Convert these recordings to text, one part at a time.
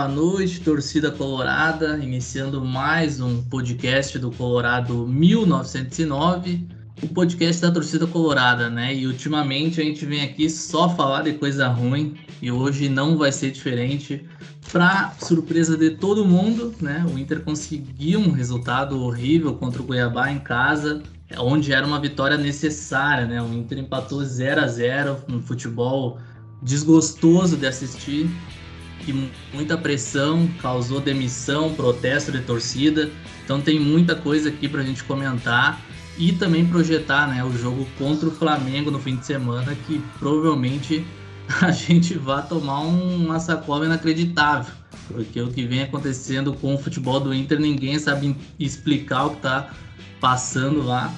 Boa noite, torcida colorada, iniciando mais um podcast do Colorado 1909, o podcast da torcida colorada, né? E ultimamente a gente vem aqui só falar de coisa ruim e hoje não vai ser diferente. Para surpresa de todo mundo, né? O Inter conseguiu um resultado horrível contra o Cuiabá em casa, onde era uma vitória necessária, né? O Inter empatou 0 a 0 no futebol desgostoso de assistir que muita pressão causou demissão, protesto de torcida. Então tem muita coisa aqui para a gente comentar e também projetar né, o jogo contra o Flamengo no fim de semana, que provavelmente a gente vai tomar uma sacola inacreditável. Porque o que vem acontecendo com o futebol do Inter, ninguém sabe explicar o que está passando lá.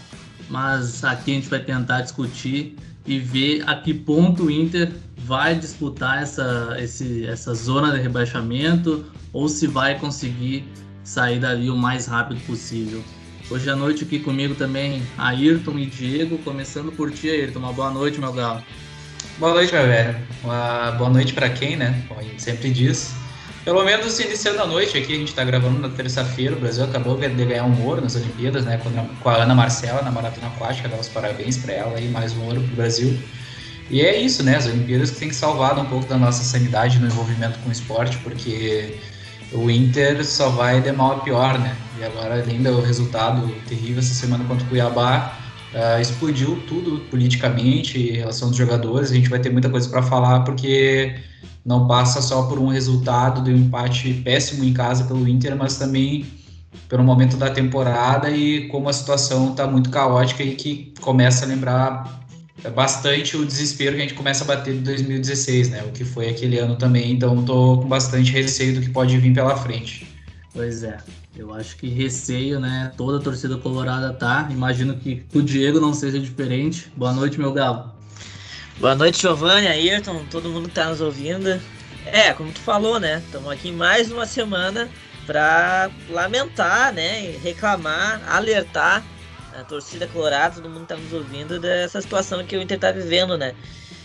Mas aqui a gente vai tentar discutir e ver a que ponto o Inter vai disputar essa, esse, essa zona de rebaixamento ou se vai conseguir sair dali o mais rápido possível. Hoje à noite aqui comigo também Ayrton e Diego, começando por ti, Ayrton. Uma boa noite, meu galo. Boa noite, meu velho. Uma boa noite para quem, né? Como a gente sempre diz. Pelo menos iniciando a noite aqui, a gente está gravando na terça-feira. O Brasil acabou de ganhar um ouro nas Olimpíadas, né? Com a Ana Marcela na maratona aquática. Dá os parabéns para ela e mais um ouro para o Brasil. E é isso, né? As Olimpíadas que tem que salvar um pouco da nossa sanidade no envolvimento com o esporte, porque o Inter só vai de mal a pior, né? E agora, além do resultado terrível essa semana contra o Cuiabá, uh, explodiu tudo politicamente em relação aos jogadores. A gente vai ter muita coisa para falar, porque não passa só por um resultado de um empate péssimo em casa pelo Inter, mas também pelo momento da temporada e como a situação está muito caótica e que começa a lembrar bastante o desespero que a gente começa a bater de 2016, né? O que foi aquele ano também, então tô com bastante receio do que pode vir pela frente. Pois é, eu acho que receio, né? Toda a torcida colorada tá. Imagino que o Diego não seja diferente. Boa noite, meu galo. Boa noite, Giovanni, Ayrton, todo mundo que tá nos ouvindo. É, como tu falou, né? Estamos aqui mais uma semana para lamentar, né? Reclamar, alertar a torcida colorada, todo mundo tá nos ouvindo dessa situação que o Inter tá vivendo, né?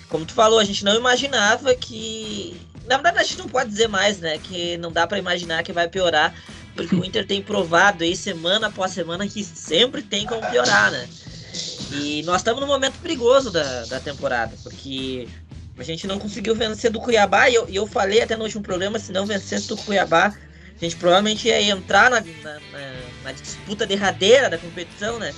Como tu falou, a gente não imaginava que. Na verdade, a gente não pode dizer mais, né? Que não dá para imaginar que vai piorar, porque o Inter tem provado aí semana após semana que sempre tem como piorar, né? E nós estamos num momento perigoso da, da temporada, porque a gente não conseguiu vencer do Cuiabá, e eu, eu falei até no último programa, se não vencesse do Cuiabá, a gente provavelmente ia entrar na, na, na, na disputa derradeira da competição, né?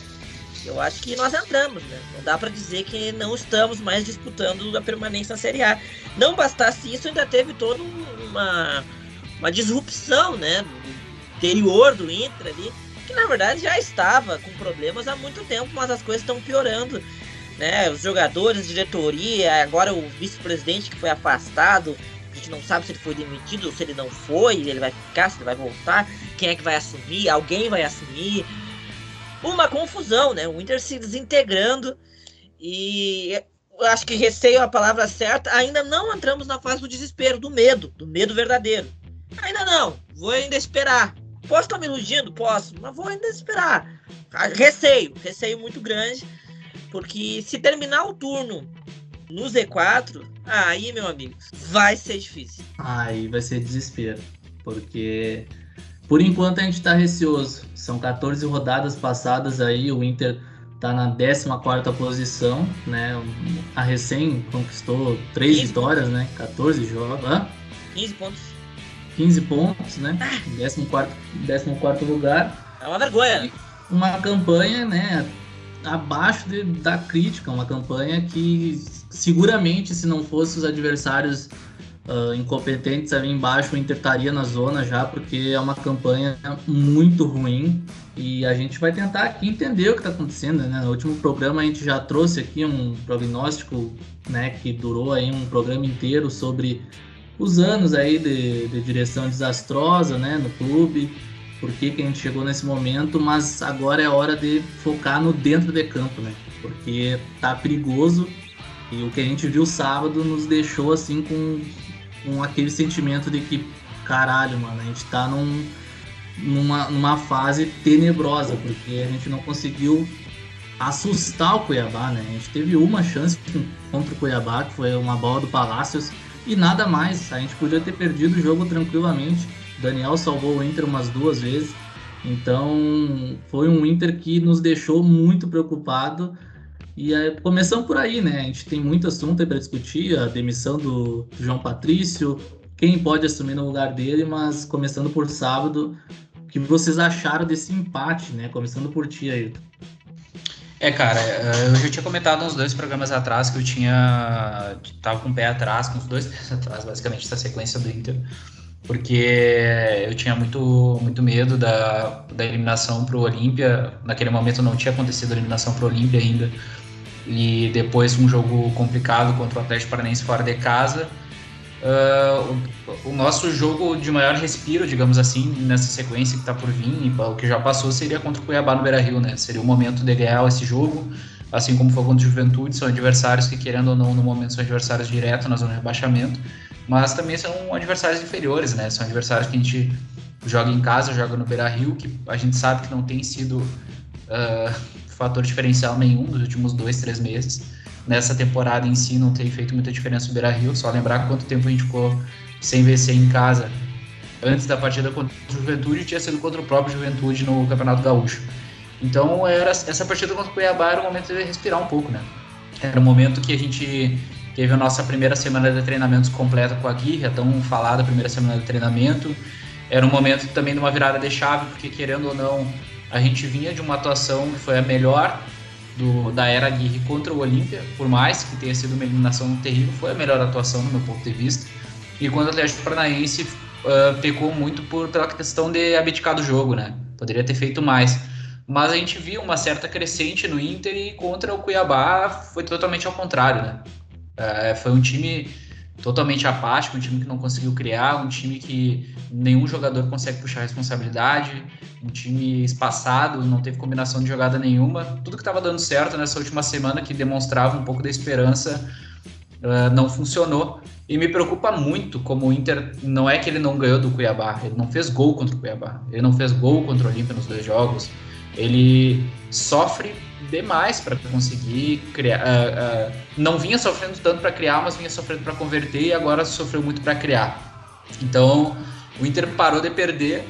Eu acho que nós entramos, né? Não dá para dizer que não estamos mais disputando a permanência na Série A. Não bastasse isso, ainda teve toda uma, uma disrupção, né? Interior do Inter ali, que na verdade já estava com problemas há muito tempo, mas as coisas estão piorando. Né? Os jogadores, diretoria, agora o vice-presidente que foi afastado, gente não sabe se ele foi demitido ou se ele não foi, ele vai ficar, se ele vai voltar, quem é que vai assumir, alguém vai assumir. Uma confusão, né? O Inter se desintegrando e acho que receio é a palavra certa. Ainda não entramos na fase do desespero, do medo, do medo verdadeiro. Ainda não, vou ainda esperar. Posso estar me iludindo? Posso, mas vou ainda esperar. Receio, receio muito grande, porque se terminar o turno no Z4, aí, meu amigo, vai ser difícil. Aí vai ser desespero. Porque por enquanto a gente tá receoso. São 14 rodadas passadas aí, o Inter tá na 14 posição, né? A recém conquistou 3 vitórias, né? 14 jogos. Hã? 15 pontos. 15 pontos, né? Ah. 14, 14 lugar. É uma vergonha. Uma campanha, né? abaixo de, da crítica, uma campanha que seguramente, se não fosse os adversários uh, incompetentes ali embaixo, o Inter estaria na zona já, porque é uma campanha muito ruim e a gente vai tentar aqui entender o que está acontecendo, né? No último programa a gente já trouxe aqui um prognóstico, né, que durou aí um programa inteiro sobre os anos aí de, de direção desastrosa, né, no clube, por que, que a gente chegou nesse momento, mas agora é hora de focar no dentro de campo, né? Porque tá perigoso e o que a gente viu sábado nos deixou assim com, com aquele sentimento de que, caralho, mano, a gente tá num, numa, numa fase tenebrosa, porque a gente não conseguiu assustar o Cuiabá, né? A gente teve uma chance contra o Cuiabá, que foi uma bola do Palácios, e nada mais. A gente podia ter perdido o jogo tranquilamente. Daniel salvou o Inter umas duas vezes. Então foi um Inter que nos deixou muito preocupado. E é, começando por aí, né? A gente tem muito assunto para discutir, a demissão do João Patrício, quem pode assumir no lugar dele, mas começando por sábado, o que vocês acharam desse empate, né? Começando por ti, Ayrton. É, cara, eh, eu já tinha comentado uns dois programas atrás que eu tinha. tava com o pé atrás, com os dois pés atrás, basicamente, essa sequência do Inter porque eu tinha muito, muito medo da, da eliminação para o Olímpia. Naquele momento não tinha acontecido a eliminação para o Olímpia ainda. E depois um jogo complicado contra o Atlético Paranaense fora de casa. Uh, o, o, nosso jogo de maior respiro, digamos assim, nessa sequência que está por vir, o que já passou, seria contra o Cuiabá no Beira-Rio, né? Seria o momento de ganhar esse jogo, assim como foi contra o Juventude, são adversários que, querendo ou não, no momento são adversários direto na zona de rebaixamento mas também são adversários inferiores, né? São adversários que a gente joga em casa, joga no Beira Rio, que a gente sabe que não tem sido uh, fator diferencial nenhum nos últimos dois, três meses. Nessa temporada em si não tem feito muita diferença o Beira Rio, só lembrar quanto tempo a gente ficou sem vencer em casa antes da partida contra o Juventude tinha sido contra o próprio Juventude no Campeonato Gaúcho. Então era essa partida contra o Cuiabá era o momento de respirar um pouco, né? Era o momento que a gente Teve a nossa primeira semana de treinamentos completa com a Guirra, é tão falada primeira semana de treinamento. Era um momento também de uma virada de chave, porque querendo ou não, a gente vinha de uma atuação que foi a melhor do, da era Aguirre contra o Olímpia, por mais que tenha sido uma eliminação terrível, foi a melhor atuação no meu ponto de vista. E quando o Atlético Paranaense uh, pecou muito por, pela questão de abdicar do jogo, né? Poderia ter feito mais. Mas a gente viu uma certa crescente no Inter e contra o Cuiabá foi totalmente ao contrário, né? É, foi um time totalmente apático, um time que não conseguiu criar, um time que nenhum jogador consegue puxar responsabilidade, um time espaçado, não teve combinação de jogada nenhuma. Tudo que estava dando certo nessa última semana, que demonstrava um pouco da esperança, uh, não funcionou. E me preocupa muito como o Inter, não é que ele não ganhou do Cuiabá, ele não fez gol contra o Cuiabá, ele não fez gol contra o Olímpia nos dois jogos, ele sofre demais para conseguir criar. Uh, uh, não vinha sofrendo tanto para criar, mas vinha sofrendo para converter e agora sofreu muito para criar. Então o Inter parou de perder,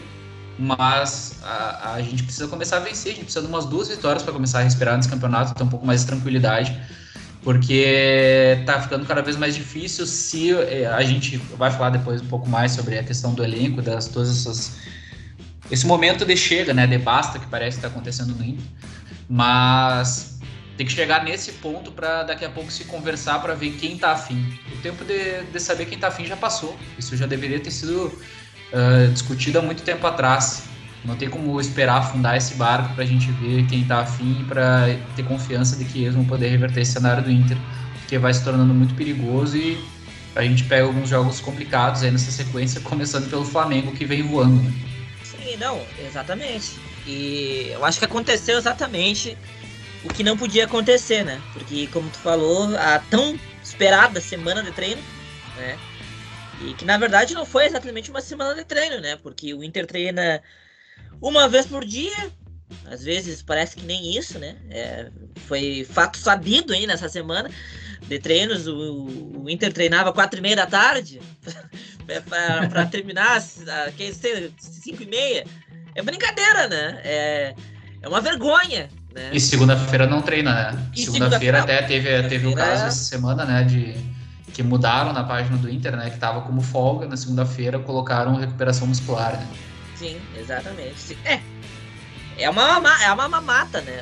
mas a, a, gente precisa começar a vencer. A gente precisa de umas duas vitórias para começar a respirar nesse campeonato, ter um pouco mais de tranquilidade. Porque tá ficando cada vez mais difícil se eh, a gente vai falar depois um pouco mais sobre a questão do elenco, das todas essas esse momento de chega, né, de basta que parece que está acontecendo no Inter. Mas tem que chegar nesse ponto para daqui a pouco se conversar para ver quem está afim. O tempo de, de saber quem está afim já passou. Isso já deveria ter sido uh, discutido há muito tempo atrás. Não tem como esperar afundar esse barco para a gente ver quem está afim para ter confiança de que eles vão poder reverter esse cenário do Inter, que vai se tornando muito perigoso e a gente pega alguns jogos complicados aí nessa sequência, começando pelo Flamengo que vem voando. Né? Sim, não, exatamente. E eu acho que aconteceu exatamente o que não podia acontecer, né? Porque, como tu falou, a tão esperada semana de treino, né? E que na verdade não foi exatamente uma semana de treino, né? Porque o Inter treina uma vez por dia, às vezes parece que nem isso, né? É, foi fato sabido aí nessa semana de treinos. O, o Inter treinava quatro e meia da tarde para terminar às cinco e meia. É brincadeira, né? É, é uma vergonha. Né? E segunda-feira não treina, né? Segunda-feira segunda até teve, teve um caso essa semana, né? De que mudaram na página do Inter, né? Que tava como folga na segunda-feira, colocaram recuperação muscular, né? Sim, exatamente. É. É uma, é uma mamata, né?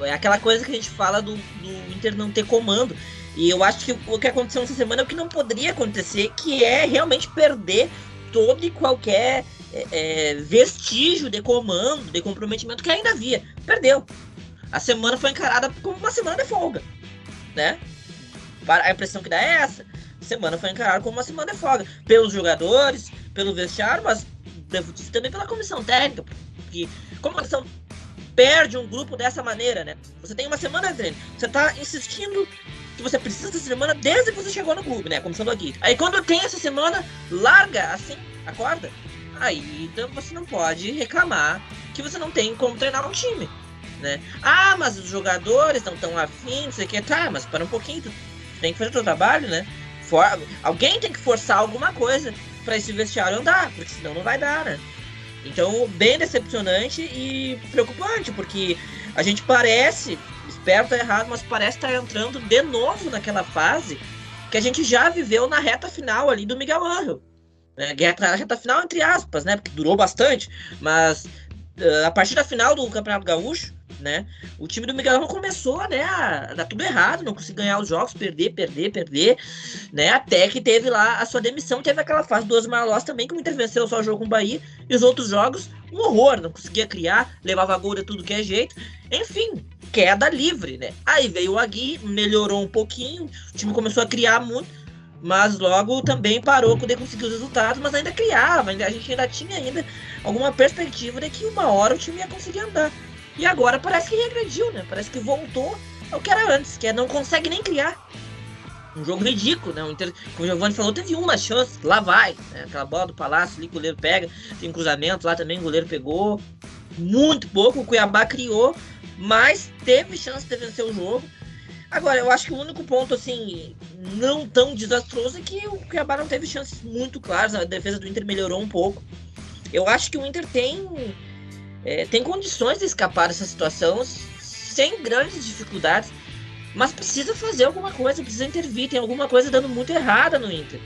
É aquela coisa que a gente fala do, do Inter não ter comando. E eu acho que o que aconteceu essa semana é o que não poderia acontecer, que é realmente perder todo e qualquer é, é, vestígio de comando, de comprometimento que ainda havia. Perdeu. A semana foi encarada como uma semana de folga, né? A impressão que dá é essa. A semana foi encarada como uma semana de folga. Pelos jogadores, pelo vestiário, mas também pela comissão técnica. Porque como a comissão perde um grupo dessa maneira, né? Você tem uma semana de treino. Você tá insistindo que você precisa dessa semana desde que você chegou no clube, né? Comissão do Gui. Aí quando tem essa semana, larga assim, acorda aí então você não pode reclamar que você não tem como treinar um time. Né? Ah, mas os jogadores não estão afim, não sei o que, tá, mas para um pouquinho, tu tem que fazer o teu trabalho, né? For... Alguém tem que forçar alguma coisa para esse vestiário andar, porque senão não vai dar, né? Então, bem decepcionante e preocupante, porque a gente parece, espero estar errado, mas parece estar entrando de novo naquela fase que a gente já viveu na reta final ali do Miguel Angel. Né? Na reta final, entre aspas, né? Porque durou bastante, mas uh, a partir da final do Campeonato Gaúcho, né? O time do Miguel começou, né, a dar tudo errado, não conseguiu ganhar os jogos, perder, perder, perder, né? Até que teve lá a sua demissão, teve aquela fase do Osmar Loss também, que Inter venceu só o jogo com o Bahia, e os outros jogos, um horror, não conseguia criar, levava gol de tudo que é jeito. Enfim, queda livre, né? Aí veio o Agui, melhorou um pouquinho, o time começou a criar muito, mas logo também parou de conseguir os resultados, mas ainda criava, ainda, a gente ainda tinha ainda alguma perspectiva de que uma hora o time ia conseguir andar. E agora parece que regrediu, né? Parece que voltou ao que era antes, que é não consegue nem criar. Um jogo ridículo, né? O Inter, como o Giovanni falou, teve uma chance, lá vai. Né? Aquela bola do Palácio ali, o goleiro pega, tem um cruzamento lá também, o goleiro pegou. Muito pouco, o Cuiabá criou, mas teve chance de vencer o jogo. Agora, eu acho que o único ponto, assim, não tão desastroso é que o Cuiabá não teve chances muito claras. A defesa do Inter melhorou um pouco. Eu acho que o Inter tem é, tem condições de escapar dessa situação sem grandes dificuldades, mas precisa fazer alguma coisa, precisa intervir, tem alguma coisa dando muito errada no Inter.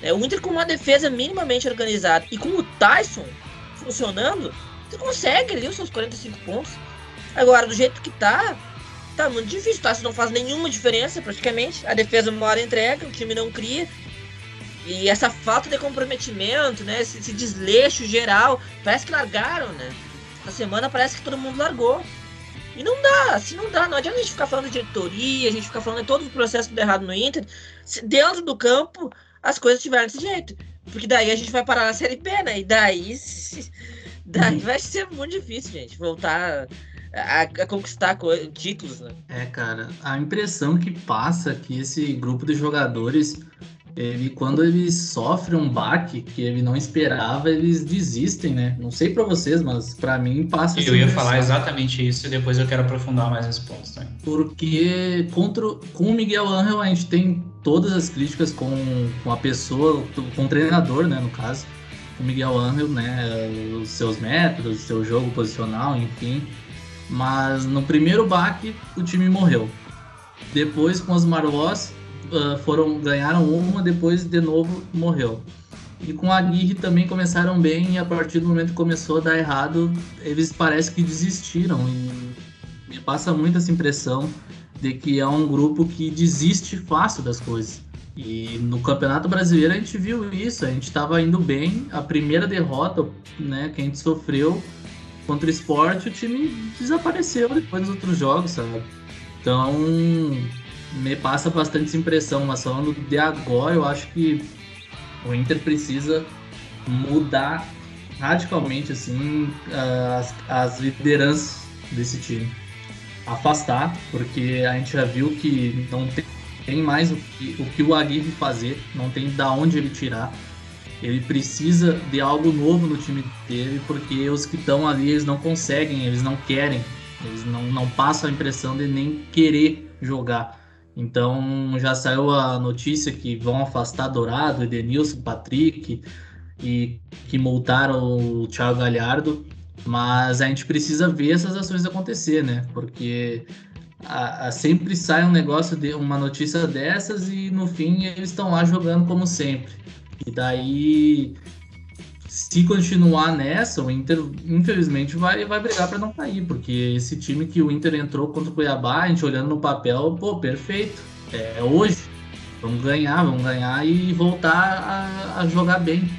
É, o Inter com uma defesa minimamente organizada e com o Tyson funcionando, você consegue ali os seus 45 pontos. Agora, do jeito que tá, tá muito difícil. Tyson não faz nenhuma diferença praticamente. A defesa uma hora entrega, o time não cria. E essa falta de comprometimento, né? Esse, esse desleixo geral, parece que largaram, né? Na semana parece que todo mundo largou. E não dá, assim não dá. Não adianta a gente ficar falando de diretoria, a gente ficar falando de todo o processo tudo errado no Inter. Se dentro do campo as coisas estiverem desse jeito. Porque daí a gente vai parar na Série B, né? E daí, daí vai ser muito difícil, gente, voltar a, a conquistar títulos, né? É, cara, a impressão que passa é que esse grupo de jogadores ele quando ele sofre um baque que ele não esperava, eles desistem, né? Não sei para vocês, mas para mim passa. Eu ia falar exatamente isso e depois eu quero aprofundar mais nesse ponto. Né? Porque contra, com o Miguel Angel a gente tem todas as críticas com, com a pessoa, com o treinador, né? No caso, o Miguel Angel, né? Os seus métodos, seu jogo posicional, enfim. Mas no primeiro baque o time morreu. Depois com os Marlos uh, foram ganharam uma, depois de novo morreu. E com a Aguirre também começaram bem e a partir do momento que começou a dar errado, eles parece que desistiram. E me passa muito essa impressão de que é um grupo que desiste fácil das coisas. E no Campeonato Brasileiro a gente viu isso, a gente estava indo bem, a primeira derrota né, que a gente sofreu contra o esporte, o time desapareceu depois dos outros jogos, sabe? Então, me passa bastante impressão, mas falando de agora, eu acho que o Inter precisa mudar radicalmente assim as, as lideranças desse time. Afastar, porque a gente já viu que não tem, tem mais o que, o que o Aguirre fazer, não tem da onde ele tirar. Ele precisa de algo novo no time dele, porque os que estão ali eles não conseguem, eles não querem, eles não, não passam a impressão de nem querer jogar. Então já saiu a notícia que vão afastar Dourado, Edenilson, Patrick e que multaram o Thiago Galhardo, mas a gente precisa ver essas ações acontecer, né? Porque a, a, sempre sai um negócio de uma notícia dessas e no fim eles estão lá jogando como sempre. E daí se continuar nessa, o Inter, infelizmente, vai, vai brigar para não cair, porque esse time que o Inter entrou contra o Cuiabá, a gente olhando no papel, pô, perfeito. É hoje. Vamos ganhar, vamos ganhar e voltar a, a jogar bem.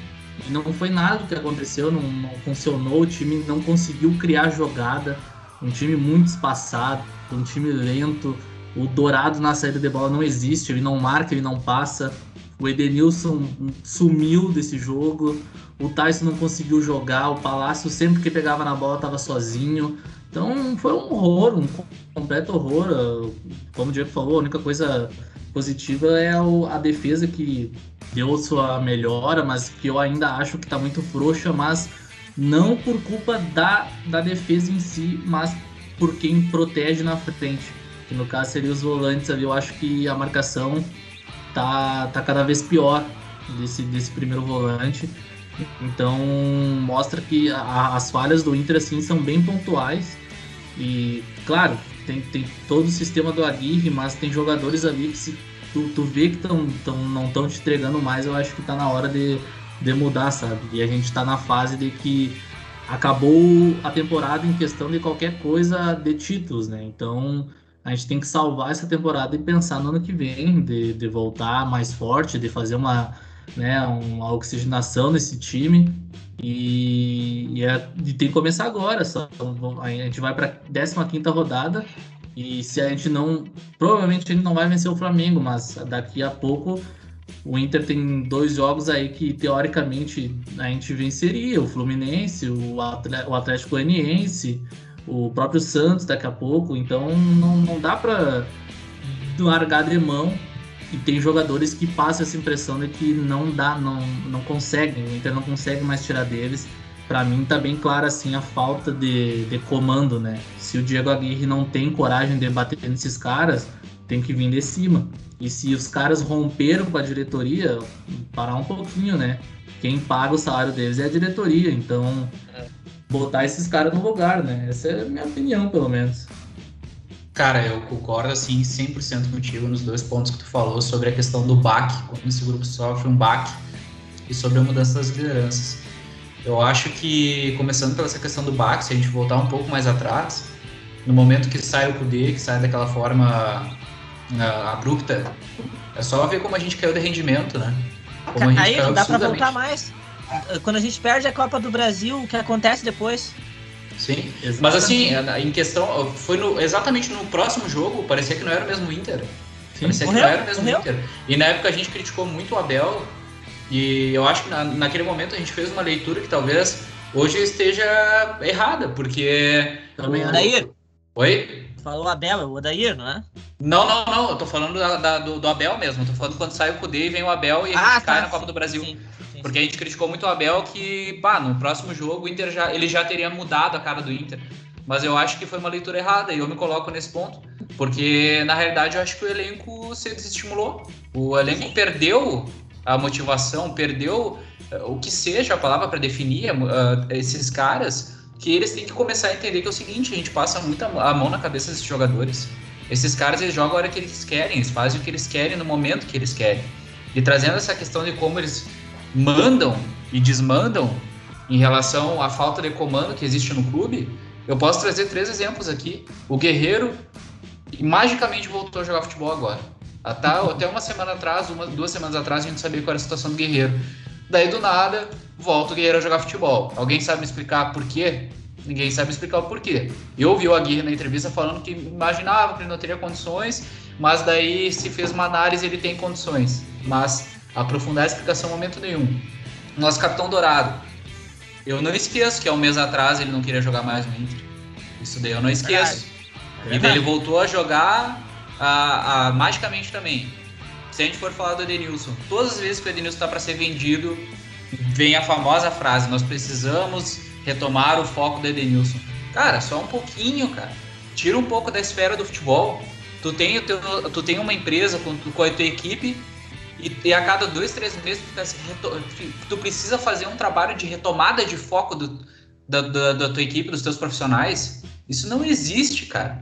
E não foi nada do que aconteceu, não, não funcionou, o time não conseguiu criar jogada, um time muito espaçado, um time lento. O Dourado na saída de bola não existe, ele não marca, ele não passa. O Edenilson sumiu desse jogo. O Tyson não conseguiu jogar. O Palácio, sempre que pegava na bola, estava sozinho. Então foi um horror, um completo horror. Como o Diego falou, a única coisa positiva é a defesa que deu sua melhora, mas que eu ainda acho que está muito frouxa, mas não por culpa da, da defesa em si, mas por quem protege na frente. Que no caso seria os volantes ali. Eu acho que a marcação tá, tá cada vez pior desse, desse primeiro volante. Então mostra que a, as falhas do Inter assim são bem pontuais. E claro, tem, tem todo o sistema do Aguirre, mas tem jogadores ali que se tu, tu vê que tão, tão, não estão te entregando mais, eu acho que tá na hora de, de mudar, sabe? E a gente tá na fase de que acabou a temporada em questão de qualquer coisa de títulos, né? Então a gente tem que salvar essa temporada e pensar no ano que vem, de, de voltar mais forte, de fazer uma, né, uma oxigenação nesse time. E, e, é, e tem que começar agora. Só, a gente vai para a 15 rodada. E se a gente não. Provavelmente ele não vai vencer o Flamengo, mas daqui a pouco o Inter tem dois jogos aí que teoricamente a gente venceria: o Fluminense, o Atlético Goianiense o próprio Santos daqui a pouco, então não, não dá para largar de mão e tem jogadores que passam essa impressão de que não dá, não, não conseguem, o Inter não consegue mais tirar deles. Para mim tá bem clara assim a falta de, de comando, né? Se o Diego Aguirre não tem coragem de bater nesses caras, tem que vir de cima. E se os caras romperam com a diretoria, parar um pouquinho, né? Quem paga o salário deles é a diretoria, então é botar esses caras no lugar, né? Essa é a minha opinião, pelo menos. Cara, eu concordo assim 100% contigo nos dois pontos que tu falou sobre a questão do baque, quando esse grupo sofre um baque, e sobre a mudança das lideranças. Eu acho que, começando pela essa questão do baque, se a gente voltar um pouco mais atrás, no momento que sai o Kudê, que sai daquela forma uh, abrupta, é só ver como a gente caiu de rendimento, né? Como a gente Aí não dá pra voltar mais quando a gente perde a Copa do Brasil, o que acontece depois? Sim, Exatamente. mas assim, em questão, foi no, exatamente no próximo jogo, parecia que não era o mesmo Inter. Sim. Parecia morreu, que não era o mesmo morreu. Inter. E na época a gente criticou muito o Abel, e eu acho que na, naquele momento a gente fez uma leitura que talvez hoje esteja errada, porque. Também o... Odair. Oi? Falou Abel, é o Odair, não é? Não, não, não, eu tô falando da, da, do, do, Abel mesmo, eu tô falando quando sai o Cudê e vem o Abel e a gente ah, cai tá, na Copa sim, do Brasil. Sim. Porque a gente criticou muito o Abel que, pá, no próximo jogo o Inter já, ele já teria mudado a cara do Inter. Mas eu acho que foi uma leitura errada e eu me coloco nesse ponto. Porque, na realidade, eu acho que o elenco se desestimulou. O elenco perdeu a motivação, perdeu uh, o que seja a palavra para definir uh, esses caras, que eles têm que começar a entender que é o seguinte, a gente passa muita a mão na cabeça desses jogadores. Esses caras, eles jogam a hora que eles querem, eles fazem o que eles querem no momento que eles querem. E trazendo essa questão de como eles mandam e desmandam em relação à falta de comando que existe no clube, eu posso trazer três exemplos aqui. O Guerreiro magicamente voltou a jogar futebol agora. Até, até uma semana atrás, uma, duas semanas atrás, a gente sabia qual era a situação do Guerreiro. Daí, do nada, volta o Guerreiro a jogar futebol. Alguém sabe me explicar por quê? Ninguém sabe explicar o porquê. Eu ouvi o Aguirre na entrevista falando que imaginava que ele não teria condições, mas daí se fez uma análise ele tem condições. Mas aprofundar a explicação em momento nenhum. Nosso capitão dourado. Eu não esqueço que há um mês atrás ele não queria jogar mais no Inter. Isso daí eu não esqueço. E daí ele voltou a jogar a, a, magicamente também. Se a gente for falar do Edenilson, todas as vezes que o Edenilson está para ser vendido, vem a famosa frase: nós precisamos retomar o foco do Edenilson. Cara, só um pouquinho, cara. Tira um pouco da esfera do futebol. Tu tem, teu, tu tem uma empresa com, com a tua equipe e, e, a cada dois, três meses tu, tu, precisa fazer um trabalho de retomada de foco do, da, da, da, tua equipe, dos teus profissionais. Isso não existe, cara.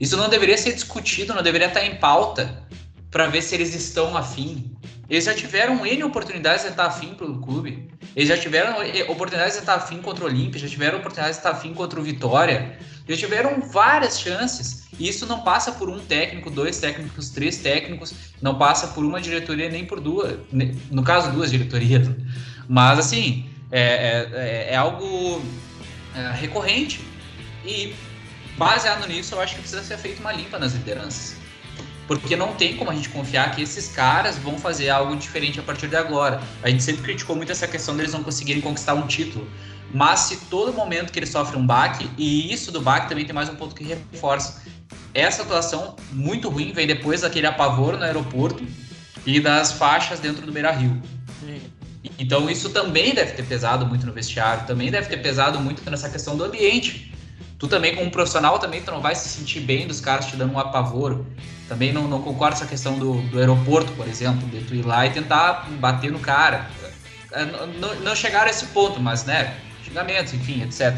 Isso não deveria ser discutido, não deveria estar em pauta para ver se eles estão afim. Eles já tiveram N oportunidades de estar afim pelo clube. Eles já tiveram oportunidades de estar afim contra o Olímpia, já tiveram oportunidades de estar afim contra o Vitória. Já tiveram várias chances. E isso não passa por um técnico, dois técnicos, três técnicos, não passa por uma diretoria nem por duas, no caso, duas diretorias. Mas, assim, é, é, é, é algo é, recorrente. E, baseado nisso, eu acho que precisa ser feita uma limpa nas lideranças. Porque não tem como a gente confiar que esses caras vão fazer algo diferente a partir de agora. A gente sempre criticou muito essa questão deles não conseguirem conquistar um título. Mas se todo momento que eles sofrem um baque, e isso do baque também tem mais um ponto que reforça, essa atuação muito ruim vem depois daquele apavoro no aeroporto e das faixas dentro do Beira Rio. Então isso também deve ter pesado muito no vestiário, também deve ter pesado muito nessa questão do ambiente. Tu também, como profissional, também tu não vai se sentir bem dos caras te dando um apavoro. Também não, não concordo com essa questão do, do aeroporto, por exemplo, de tu ir lá e tentar bater no cara. É, não, não chegaram a esse ponto, mas, né, xingamentos, enfim, etc.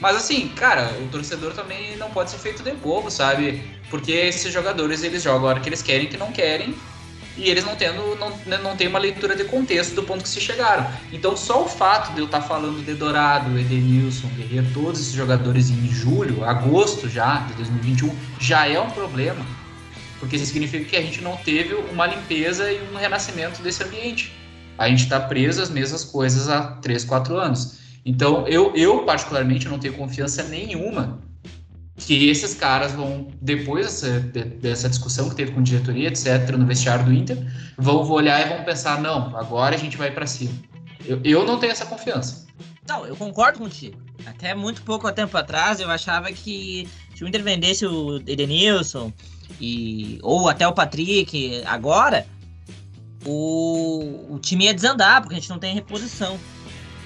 Mas assim, cara, o torcedor também não pode ser feito de bobo, sabe? Porque esses jogadores, eles jogam a hora que eles querem, que não querem, e eles não tendo não, né, não tem uma leitura de contexto do ponto que se chegaram. Então só o fato de eu estar tá falando de Dourado, Edenilson, Guerreiro, todos esses jogadores em julho, agosto já de 2021, já é um problema. Porque isso significa que a gente não teve uma limpeza e um renascimento desse ambiente. A gente está preso às mesmas coisas há 3, 4 anos. Então, eu, eu particularmente não tenho confiança nenhuma que esses caras vão, depois dessa, dessa discussão que teve com diretoria, etc., no vestiário do Inter, vão olhar e vão pensar: não, agora a gente vai para cima. Eu, eu não tenho essa confiança. Não, eu concordo contigo. Até muito pouco tempo atrás eu achava que se o Inter vendesse o Edenilson e, ou até o Patrick agora, o, o time ia desandar, porque a gente não tem reposição.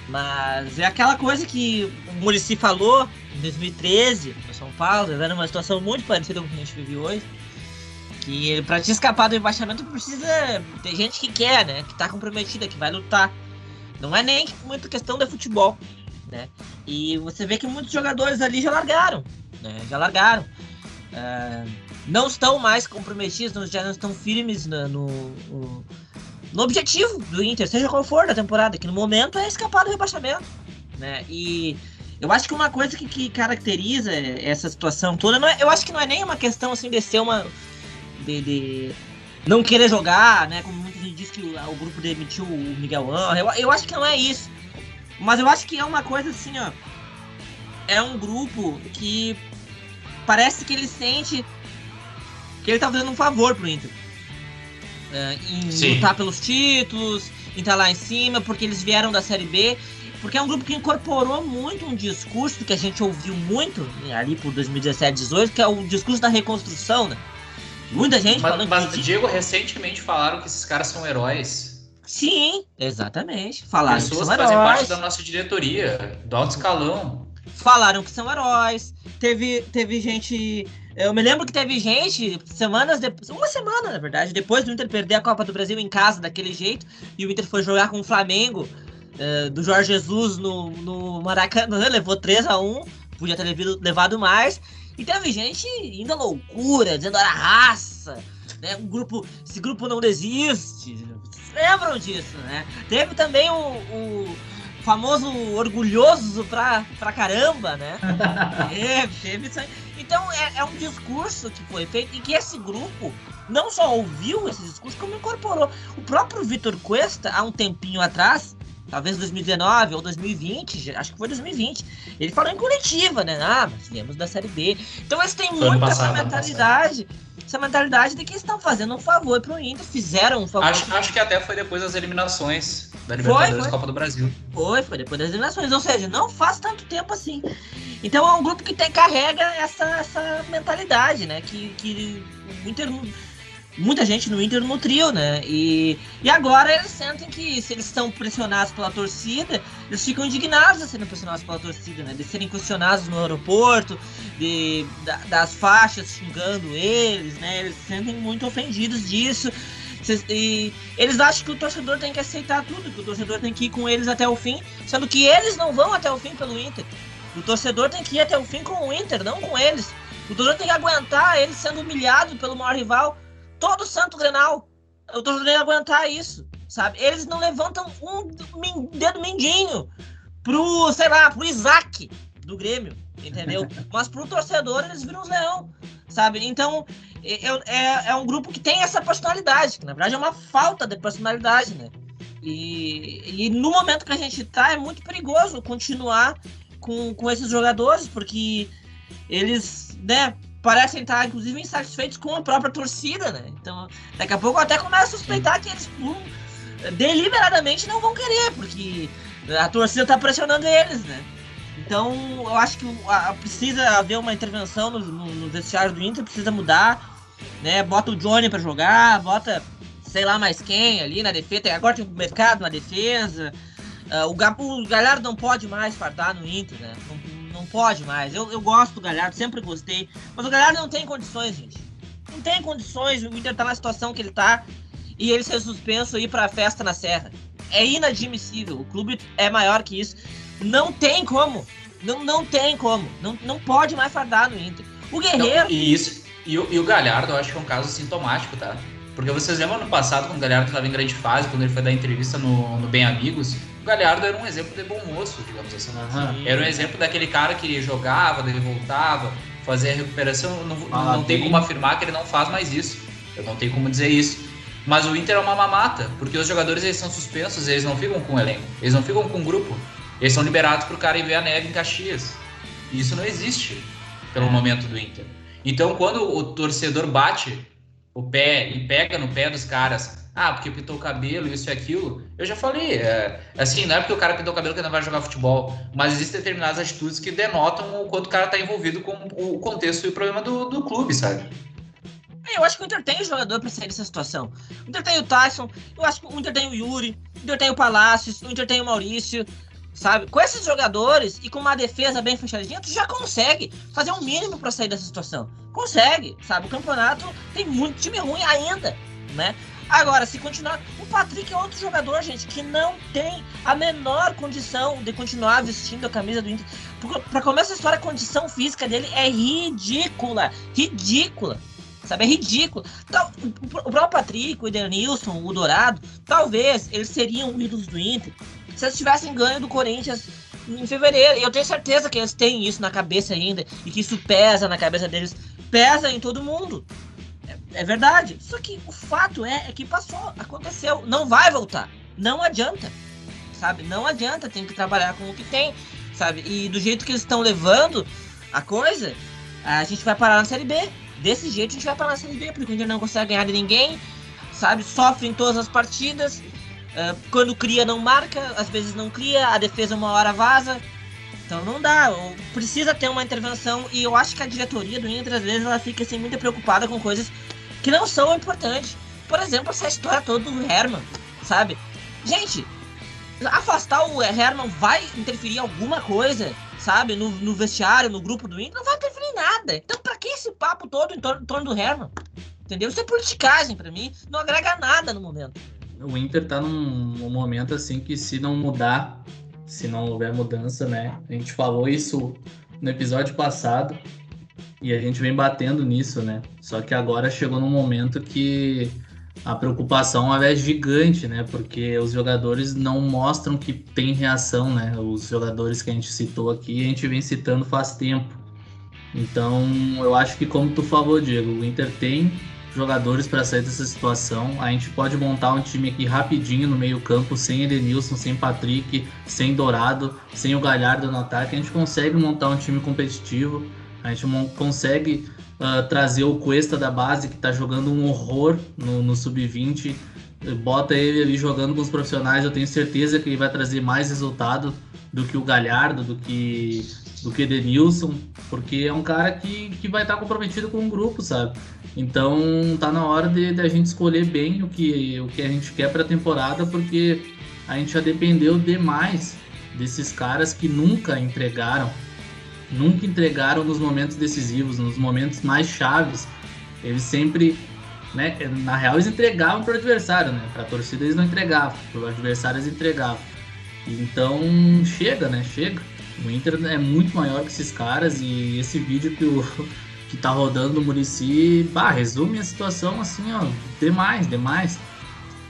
Mas é aquela coisa que o Murici falou em 2013, no São Paulo, era uma situação muito parecida com o que a gente vive hoje. Que para te escapar do rebaixamento precisa ter gente que quer, né? Que tá comprometida, que vai lutar. Não é nem muito questão de futebol, né? E você vê que muitos jogadores ali já largaram, né? Já largaram. Uh, não estão mais comprometidos, já não estão firmes no, no, no objetivo do Inter, seja qual for da temporada, que no momento é escapar do rebaixamento, né? E eu acho que uma coisa que, que caracteriza essa situação toda, é, eu acho que não é nem uma questão assim de ser uma. de, de não querer jogar, né? Como muita gente diz que o, o grupo demitiu o Miguel Anjo. Eu, eu acho que não é isso. Mas eu acho que é uma coisa assim, ó. É um grupo que parece que ele sente que ele tá fazendo um favor pro Inter. Uh, em Sim. lutar pelos títulos, em estar tá lá em cima, porque eles vieram da Série B. Porque é um grupo que incorporou muito um discurso que a gente ouviu muito né, ali por 2017, 2018, que é o discurso da reconstrução, né? Muita gente mas, falando Mas, que... Diego, recentemente falaram que esses caras são heróis. Sim, exatamente. Falaram Pessoas que são fazem heróis. parte da nossa diretoria, do alto escalão. Falaram que são heróis. Teve, teve gente eu me lembro que teve gente, semanas depois, uma semana na verdade, depois do Inter perder a Copa do Brasil em casa daquele jeito, e o Inter foi jogar com o Flamengo, uh, do Jorge Jesus no, no Maracanã, levou 3 a 1 podia ter levado mais, e teve gente à loucura, dizendo era raça, né? Um grupo, esse grupo não desiste. Vocês lembram disso, né? Teve também o, o famoso orgulhoso pra, pra caramba, né? teve, teve isso aí. Então é, é, um discurso que foi feito e que esse grupo não só ouviu esse discurso, como incorporou. O próprio Vitor Cuesta, há um tempinho atrás, talvez 2019 ou 2020, acho que foi 2020, ele falou em coletiva, né? Ah, mas viemos da Série B. Então eles têm muito passado, essa mentalidade. Essa mentalidade de que estão fazendo um favor pro Inter, fizeram um favor. Acho, acho que até foi depois das eliminações da Libertadores foi, foi. Copa do Brasil. Foi, foi depois das eliminações, ou seja, não faz tanto tempo assim. Então é um grupo que tem, carrega essa, essa mentalidade, né? Que, que o Inter, muita gente no Inter nutriu, né? E, e agora eles sentem que se eles estão pressionados pela torcida, eles ficam indignados de serem pressionados pela torcida, né? De serem questionados no aeroporto, de, da, das faixas xingando eles, né? Eles se sentem muito ofendidos disso. E eles acham que o torcedor tem que aceitar tudo, que o torcedor tem que ir com eles até o fim, sendo que eles não vão até o fim pelo Inter. O torcedor tem que ir até o fim com o Inter, não com eles. O torcedor tem que aguentar eles sendo humilhado pelo maior rival todo santo Grenal. Torcedor tem que aguentar isso, sabe? Eles não levantam um dedo mindinho pro, sei lá, pro Isaac do Grêmio, entendeu? Mas pro torcedor eles viram os leão, sabe? Então é, é, é, um grupo que tem essa personalidade, que na verdade é uma falta de personalidade, né? E, e no momento que a gente tá, é muito perigoso continuar com, com esses jogadores, porque eles, né, parecem estar, inclusive, insatisfeitos com a própria torcida, né? Então, daqui a pouco eu até começo a suspeitar que eles deliberadamente não vão querer, porque a torcida está pressionando eles, né? Então, eu acho que precisa haver uma intervenção no, no, no vestiário do Inter, precisa mudar, né? Bota o Johnny para jogar, bota sei lá mais quem ali na defesa, agora tem o mercado na defesa. Uh, o, o Galhardo não pode mais fardar no Inter, né? Não, pode mais. Eu, eu gosto do Galhardo, sempre gostei. Mas o Galhardo não tem condições, gente. Não tem condições, o Inter tá na situação que ele tá e ele ser suspenso e ir pra festa na Serra. É inadmissível. O clube é maior que isso. Não tem como. Não, não tem como. Não, não pode mais fardar no Inter. O Guerreiro. Não, e isso. E o, e o Galhardo, eu acho que é um caso sintomático, tá? Porque vocês lembram no passado, quando o Galhardo estava em grande fase, quando ele foi dar entrevista no, no Bem Amigos, o Galhardo era um exemplo de bom moço, digamos assim. Uhum. Era um exemplo daquele cara que jogava, daí voltava, fazia a recuperação. Não, ah, não tem como afirmar que ele não faz mais isso. Eu não tenho como dizer isso. Mas o Inter é uma mamata, porque os jogadores eles são suspensos, eles não ficam com o elenco, eles não ficam com o grupo. Eles são liberados para o cara ir ver a neve em Caxias. E isso não existe pelo é. momento do Inter. Então, quando o torcedor bate o pé e pega no pé dos caras, ah, porque pintou o cabelo, isso e aquilo, eu já falei, é, assim, não é porque o cara pintou o cabelo que não vai jogar futebol, mas existem determinadas atitudes que denotam o quanto o cara está envolvido com o contexto e o problema do, do clube, sabe? É, eu acho que o Inter tem jogador para sair dessa situação. O Inter tem o Tyson, eu acho que o Inter tem o Yuri, o Inter tem o Palácios, o Inter tem o Maurício, sabe? Com esses jogadores e com uma defesa bem fechadinha, tu já consegue fazer o um mínimo para sair dessa situação. Consegue, sabe? O campeonato tem muito time ruim ainda, né? Agora, se continuar. O Patrick é outro jogador, gente, que não tem a menor condição de continuar vestindo a camisa do Inter. Para começar a história, a condição física dele é ridícula. Ridícula. Sabe? É ridículo. Então, o próprio Patrick, o Edenilson, o Dourado, talvez eles seriam ídolos do Inter se eles tivessem ganho do Corinthians em fevereiro. Eu tenho certeza que eles têm isso na cabeça ainda e que isso pesa na cabeça deles, pesa em todo mundo. É, verdade. Só que o fato é, é que passou, aconteceu, não vai voltar. Não adianta, sabe? Não adianta, tem que trabalhar com o que tem, sabe? E do jeito que eles estão levando a coisa, a gente vai parar na Série B. Desse jeito a gente vai parar na Série B, porque o Inter não consegue ganhar de ninguém, sabe? Sofre em todas as partidas, Uh, quando cria, não marca, às vezes não cria, a defesa uma hora vaza. Então não dá, precisa ter uma intervenção e eu acho que a diretoria do Inter às vezes ela fica assim muito preocupada com coisas que não são importantes. Por exemplo, essa história toda do Herman, sabe? Gente, afastar o Herman vai interferir alguma coisa, sabe? No, no vestiário, no grupo do Inter, não vai interferir em nada. Então pra que esse papo todo em torno, em torno do Herman? Entendeu? Isso é politicagem para mim, não agrega nada no momento o Inter tá num, momento assim que se não mudar, se não houver mudança, né? A gente falou isso no episódio passado e a gente vem batendo nisso, né? Só que agora chegou num momento que a preocupação é gigante, né? Porque os jogadores não mostram que tem reação, né? Os jogadores que a gente citou aqui, a gente vem citando faz tempo. Então, eu acho que como tu falou, Diego, o Inter tem jogadores para sair dessa situação. A gente pode montar um time aqui rapidinho no meio-campo, sem Edenilson, sem Patrick, sem Dourado, sem o Galhardo no ataque. A gente consegue montar um time competitivo. A gente consegue uh, trazer o Cuesta da base, que está jogando um horror no, no sub-20. Bota ele ali jogando com os profissionais. Eu tenho certeza que ele vai trazer mais resultado do que o Galhardo, do que do que Denilson, porque é um cara que, que vai estar comprometido com o grupo, sabe? Então tá na hora de, de, a gente escolher bem o que, o que a gente quer para a temporada, porque a gente já dependeu demais desses caras que nunca entregaram, nunca entregaram nos momentos decisivos, nos momentos mais chaves. Eles sempre, né, na real eles entregavam para o adversário, né? Para a torcida eles não entregavam, para o adversário eles entregavam. Então chega, né? Chega. O Inter é muito maior que esses caras e esse vídeo que, o, que tá rodando no Murici, bah, resume a situação assim, ó, demais, demais.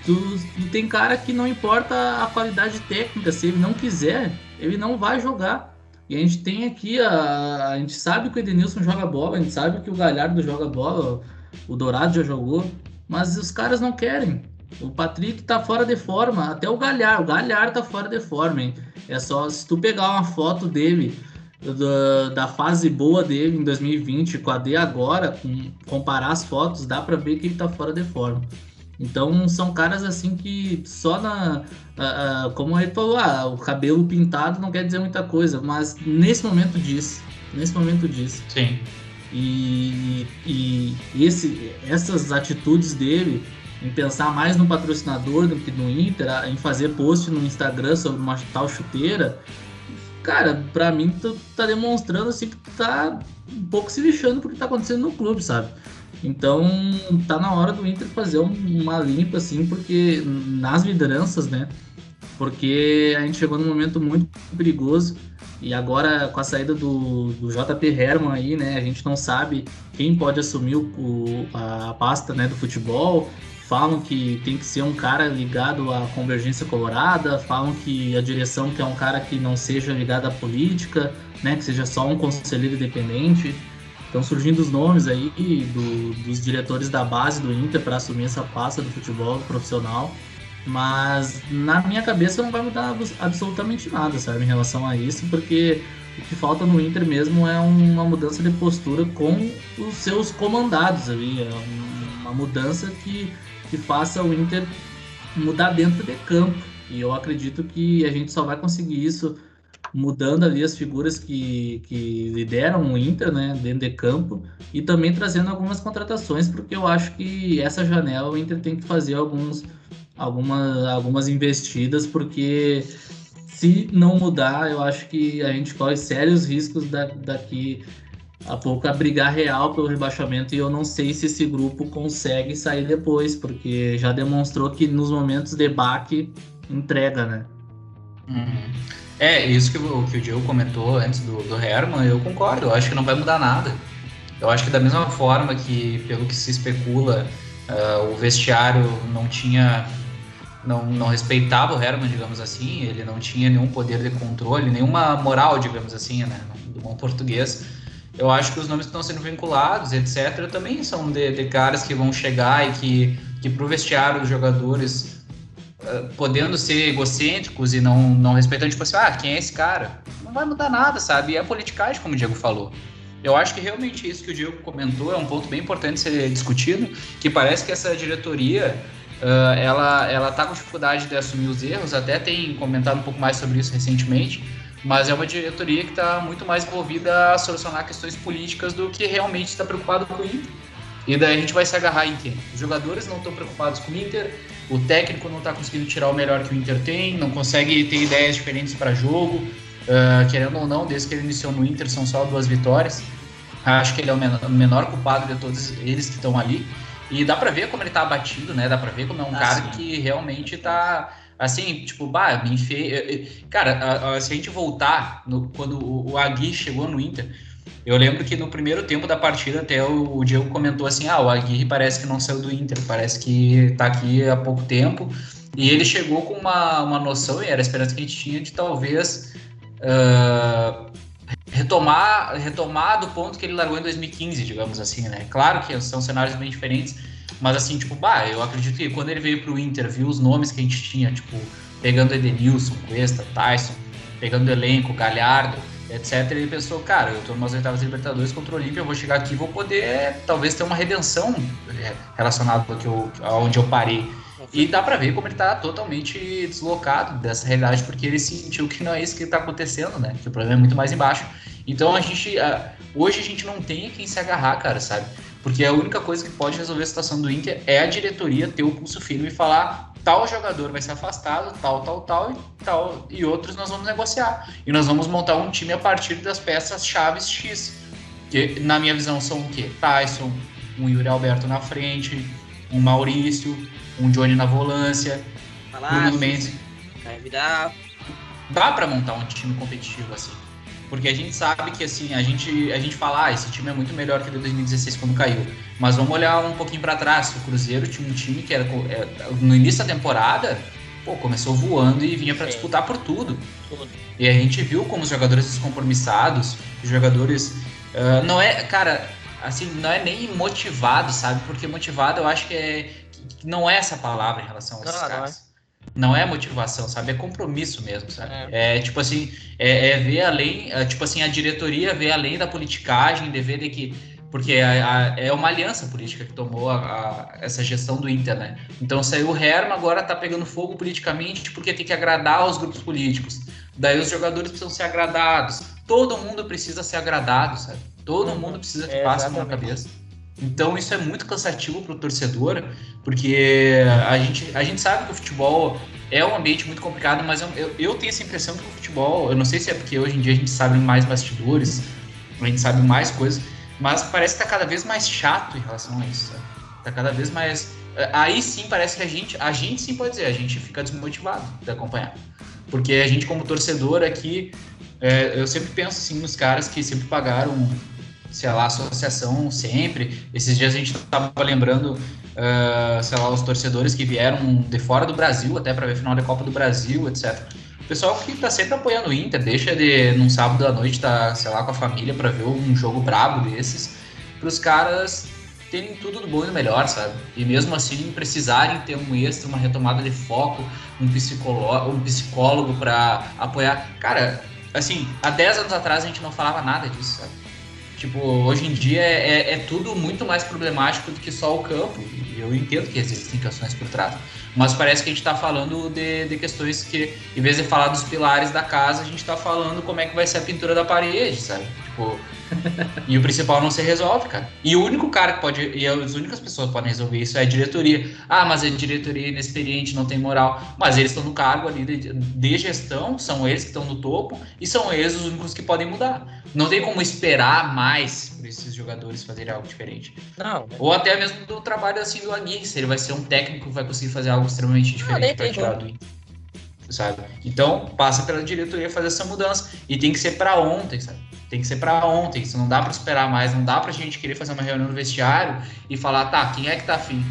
Tu, tu, tem cara que não importa a qualidade técnica, se ele não quiser, ele não vai jogar. E a gente tem aqui, a, a gente sabe que o Edenilson joga bola, a gente sabe que o Galhardo joga bola, o Dourado já jogou, mas os caras não querem. O Patrick tá fora de forma, até o Galhardo, o Galhardo tá fora de forma, hein? É só se tu pegar uma foto dele da, da fase boa dele em 2020 com a de agora, com, comparar as fotos, dá para ver que ele tá fora de forma. Então são caras assim que só na. Como ele falou, ah, o cabelo pintado não quer dizer muita coisa, mas nesse momento diz. Nesse momento diz. Sim. E, e esse, essas atitudes dele em pensar mais no patrocinador do que no Inter, em fazer post no Instagram sobre uma tal chuteira, cara, pra mim tu tá demonstrando assim que tu tá um pouco se lixando porque tá acontecendo no clube, sabe? Então tá na hora do Inter fazer uma limpa, assim, porque nas lideranças, né? Porque a gente chegou num momento muito perigoso e agora com a saída do, do JP Herman aí, né? A gente não sabe quem pode assumir o, a pasta né, do futebol. Falam que tem que ser um cara ligado à convergência colorada, falam que a direção quer um cara que não seja ligado à política, né? Que seja só um conselheiro independente. Estão surgindo os nomes aí do, dos diretores da base do Inter para assumir essa pasta do futebol profissional. Mas na minha cabeça não vai mudar absolutamente nada, sabe, em relação a isso, porque o que falta no Inter mesmo é uma mudança de postura com os seus comandados ali. É uma mudança que, que faça o Inter mudar dentro de campo. E eu acredito que a gente só vai conseguir isso mudando ali as figuras que, que lideram o Inter, né, dentro de campo, e também trazendo algumas contratações, porque eu acho que essa janela o Inter tem que fazer alguns, algumas, algumas investidas, porque se não mudar, eu acho que a gente corre sérios riscos da, daqui a pouco a brigar real pelo rebaixamento e eu não sei se esse grupo consegue sair depois, porque já demonstrou que nos momentos de baque entrega, né? Uhum. É, isso que o, que o Diego comentou antes do, do Herman, eu concordo, eu acho que não vai mudar nada. Eu acho que da mesma forma que, pelo que se especula, uh, o vestiário não tinha. Não, não respeitava o Herman, digamos assim, ele não tinha nenhum poder de controle, nenhuma moral, digamos assim, né, do bom português. Eu acho que os nomes que estão sendo vinculados, etc., também são de, de caras que vão chegar e que, que para o vestiário dos jogadores podendo ser egocêntricos e não, não respeitando, tipo assim, ah, quem é esse cara? Não vai mudar nada, sabe? E é politicagem, como o Diego falou. Eu acho que realmente isso que o Diego comentou é um ponto bem importante ser discutido, que parece que essa diretoria, uh, ela, ela tá com dificuldade de assumir os erros, até tem comentado um pouco mais sobre isso recentemente, mas é uma diretoria que está muito mais envolvida a solucionar questões políticas do que realmente está preocupado com o Inter. E daí a gente vai se agarrar em quem? Os jogadores não estão preocupados com o Inter, o técnico não está conseguindo tirar o melhor que o Inter tem, não consegue ter ideias diferentes para jogo. Uh, querendo ou não, desde que ele iniciou no Inter, são só duas vitórias. Acho que ele é o menor, menor culpado de todos eles que estão ali. E dá para ver como ele tá abatido, né? Dá para ver como é um ah, cara sim. que realmente tá assim, tipo, bah, me enfe... Cara, a, a, se a gente voltar no, quando o, o Agui chegou no Inter, eu lembro que no primeiro tempo da partida, até o, Diego comentou assim: ah, o Aguirre parece que não saiu do Inter, parece que está aqui há pouco tempo. E ele chegou com uma, uma noção, e era a esperança que a gente tinha, de talvez uh, retomar, retomar do ponto que ele largou em 2015, digamos assim, né? Claro que são cenários bem diferentes, mas assim, tipo, bah, eu acredito que quando ele veio para o Inter, viu os nomes que a gente tinha, tipo, pegando Edenilson, Cuesta, Tyson, pegando elenco, Galhardo etc. Ele pensou, cara, eu tô nas oitavas de Libertadores contra o Olímpia, eu vou chegar aqui e vou poder talvez ter uma redenção é, relacionada ao que eu, aonde eu parei. E dá para ver como ele tá totalmente deslocado dessa realidade, porque ele sentiu que não é isso que tá acontecendo, né? Que o problema é muito mais embaixo. Então a gente. Hoje a gente não tem quem se agarrar, cara, sabe? Porque a única coisa que pode resolver a situação do Inter é a diretoria ter o pulso firme e falar: tal jogador vai ser afastado, tal, tal, tal e tal, e outros nós vamos negociar. E nós vamos montar um time a partir das peças chaves X. Que na minha visão são o quê? Tyson, um Yuri Alberto na frente, um Maurício, um Johnny na volância, Bruno Mendes. Dá para montar um time competitivo assim. Porque a gente sabe que assim, a gente, a gente fala, ah, esse time é muito melhor que o de 2016 quando caiu. Mas vamos olhar um pouquinho para trás. O Cruzeiro tinha um time que era é, no início da temporada, pô, começou voando e vinha para disputar por tudo. tudo. E a gente viu como os jogadores descompromissados, os jogadores. Uh, não é, cara, assim, não é nem motivado, sabe? Porque motivado eu acho que é. Que não é essa palavra em relação a esses não, caras. Não é. Não é motivação, sabe? É compromisso mesmo, sabe? É, é tipo assim, é, é, ver além, é, tipo assim, a diretoria ver além da politicagem, de ver de que porque a, a, é uma aliança política que tomou a, essa gestão do Inter, né? Então saiu o Herman, agora tá pegando fogo politicamente porque tem que agradar os grupos políticos. Daí os jogadores precisam ser agradados. Todo mundo precisa ser agradado, sabe? Todo uhum. mundo precisa que é, passe na cabeça. Então isso é muito cansativo para o torcedor, porque a gente, a gente sabe que o futebol é um ambiente muito complicado, mas eu, eu, eu, tenho essa impressão que o futebol, eu não sei se é porque hoje em dia a gente sabe mais bastidores, a gente sabe mais coisas, Mas parece que tá cada vez mais chato em relação a isso, sabe? Tá cada vez mais. Eh, aí sim parece que a gente. A gente sim pode dizer, a gente fica desmotivado de acompanhar. Porque a gente, como torcedor aqui, é, eu sempre penso assim nos caras que sempre pagaram, sei lá, associação sempre. Esses dias a gente tava lembrando, uh, sei lá, os torcedores que vieram de fora do Brasil até para ver final da Copa do Brasil, etc. O pessoal que tá sempre apoiando o Inter, deixa de, num sábado à noite, tá, sei lá, com a família para ver um jogo brabo desses, para os caras terem tudo do bom e do melhor, sabe? E mesmo assim precisarem ter um extra, uma retomada de foco, um psicólogo, um psicólogo para apoiar. Cara, assim, há 10 anos atrás a gente não falava nada disso, sabe? Tipo, hoje em dia é, é, é, tudo muito mais problemático do que só o campo. E eu entendo que existem questões por trás. Mas parece que a gente está falando de, de questões que, em vez de falar dos pilares da casa, a gente está falando como é que vai ser a pintura da parede, sabe? Tipo, e o principal não se resolve, cara. E o único cara que pode, e as únicas pessoas que podem resolver isso é a diretoria. Ah, mas a diretoria é inexperiente, não tem moral. Mas eles estão no cargo ali de, de gestão, são eles que estão no topo, e são eles os únicos que podem mudar. Não tem como esperar mais por esses jogadores fazerem algo diferente. Não. Ou até mesmo do trabalho assim do Aguirre, se ele vai ser um técnico que vai conseguir fazer algo extremamente diferente para tirar do Inter sabe? Então, passa pela diretoria fazer essa mudança. E tem que ser para ontem, sabe? Tem que ser para ontem. Isso não dá para esperar mais. Não dá pra gente querer fazer uma reunião no vestiário e falar, tá, quem é que tá afim?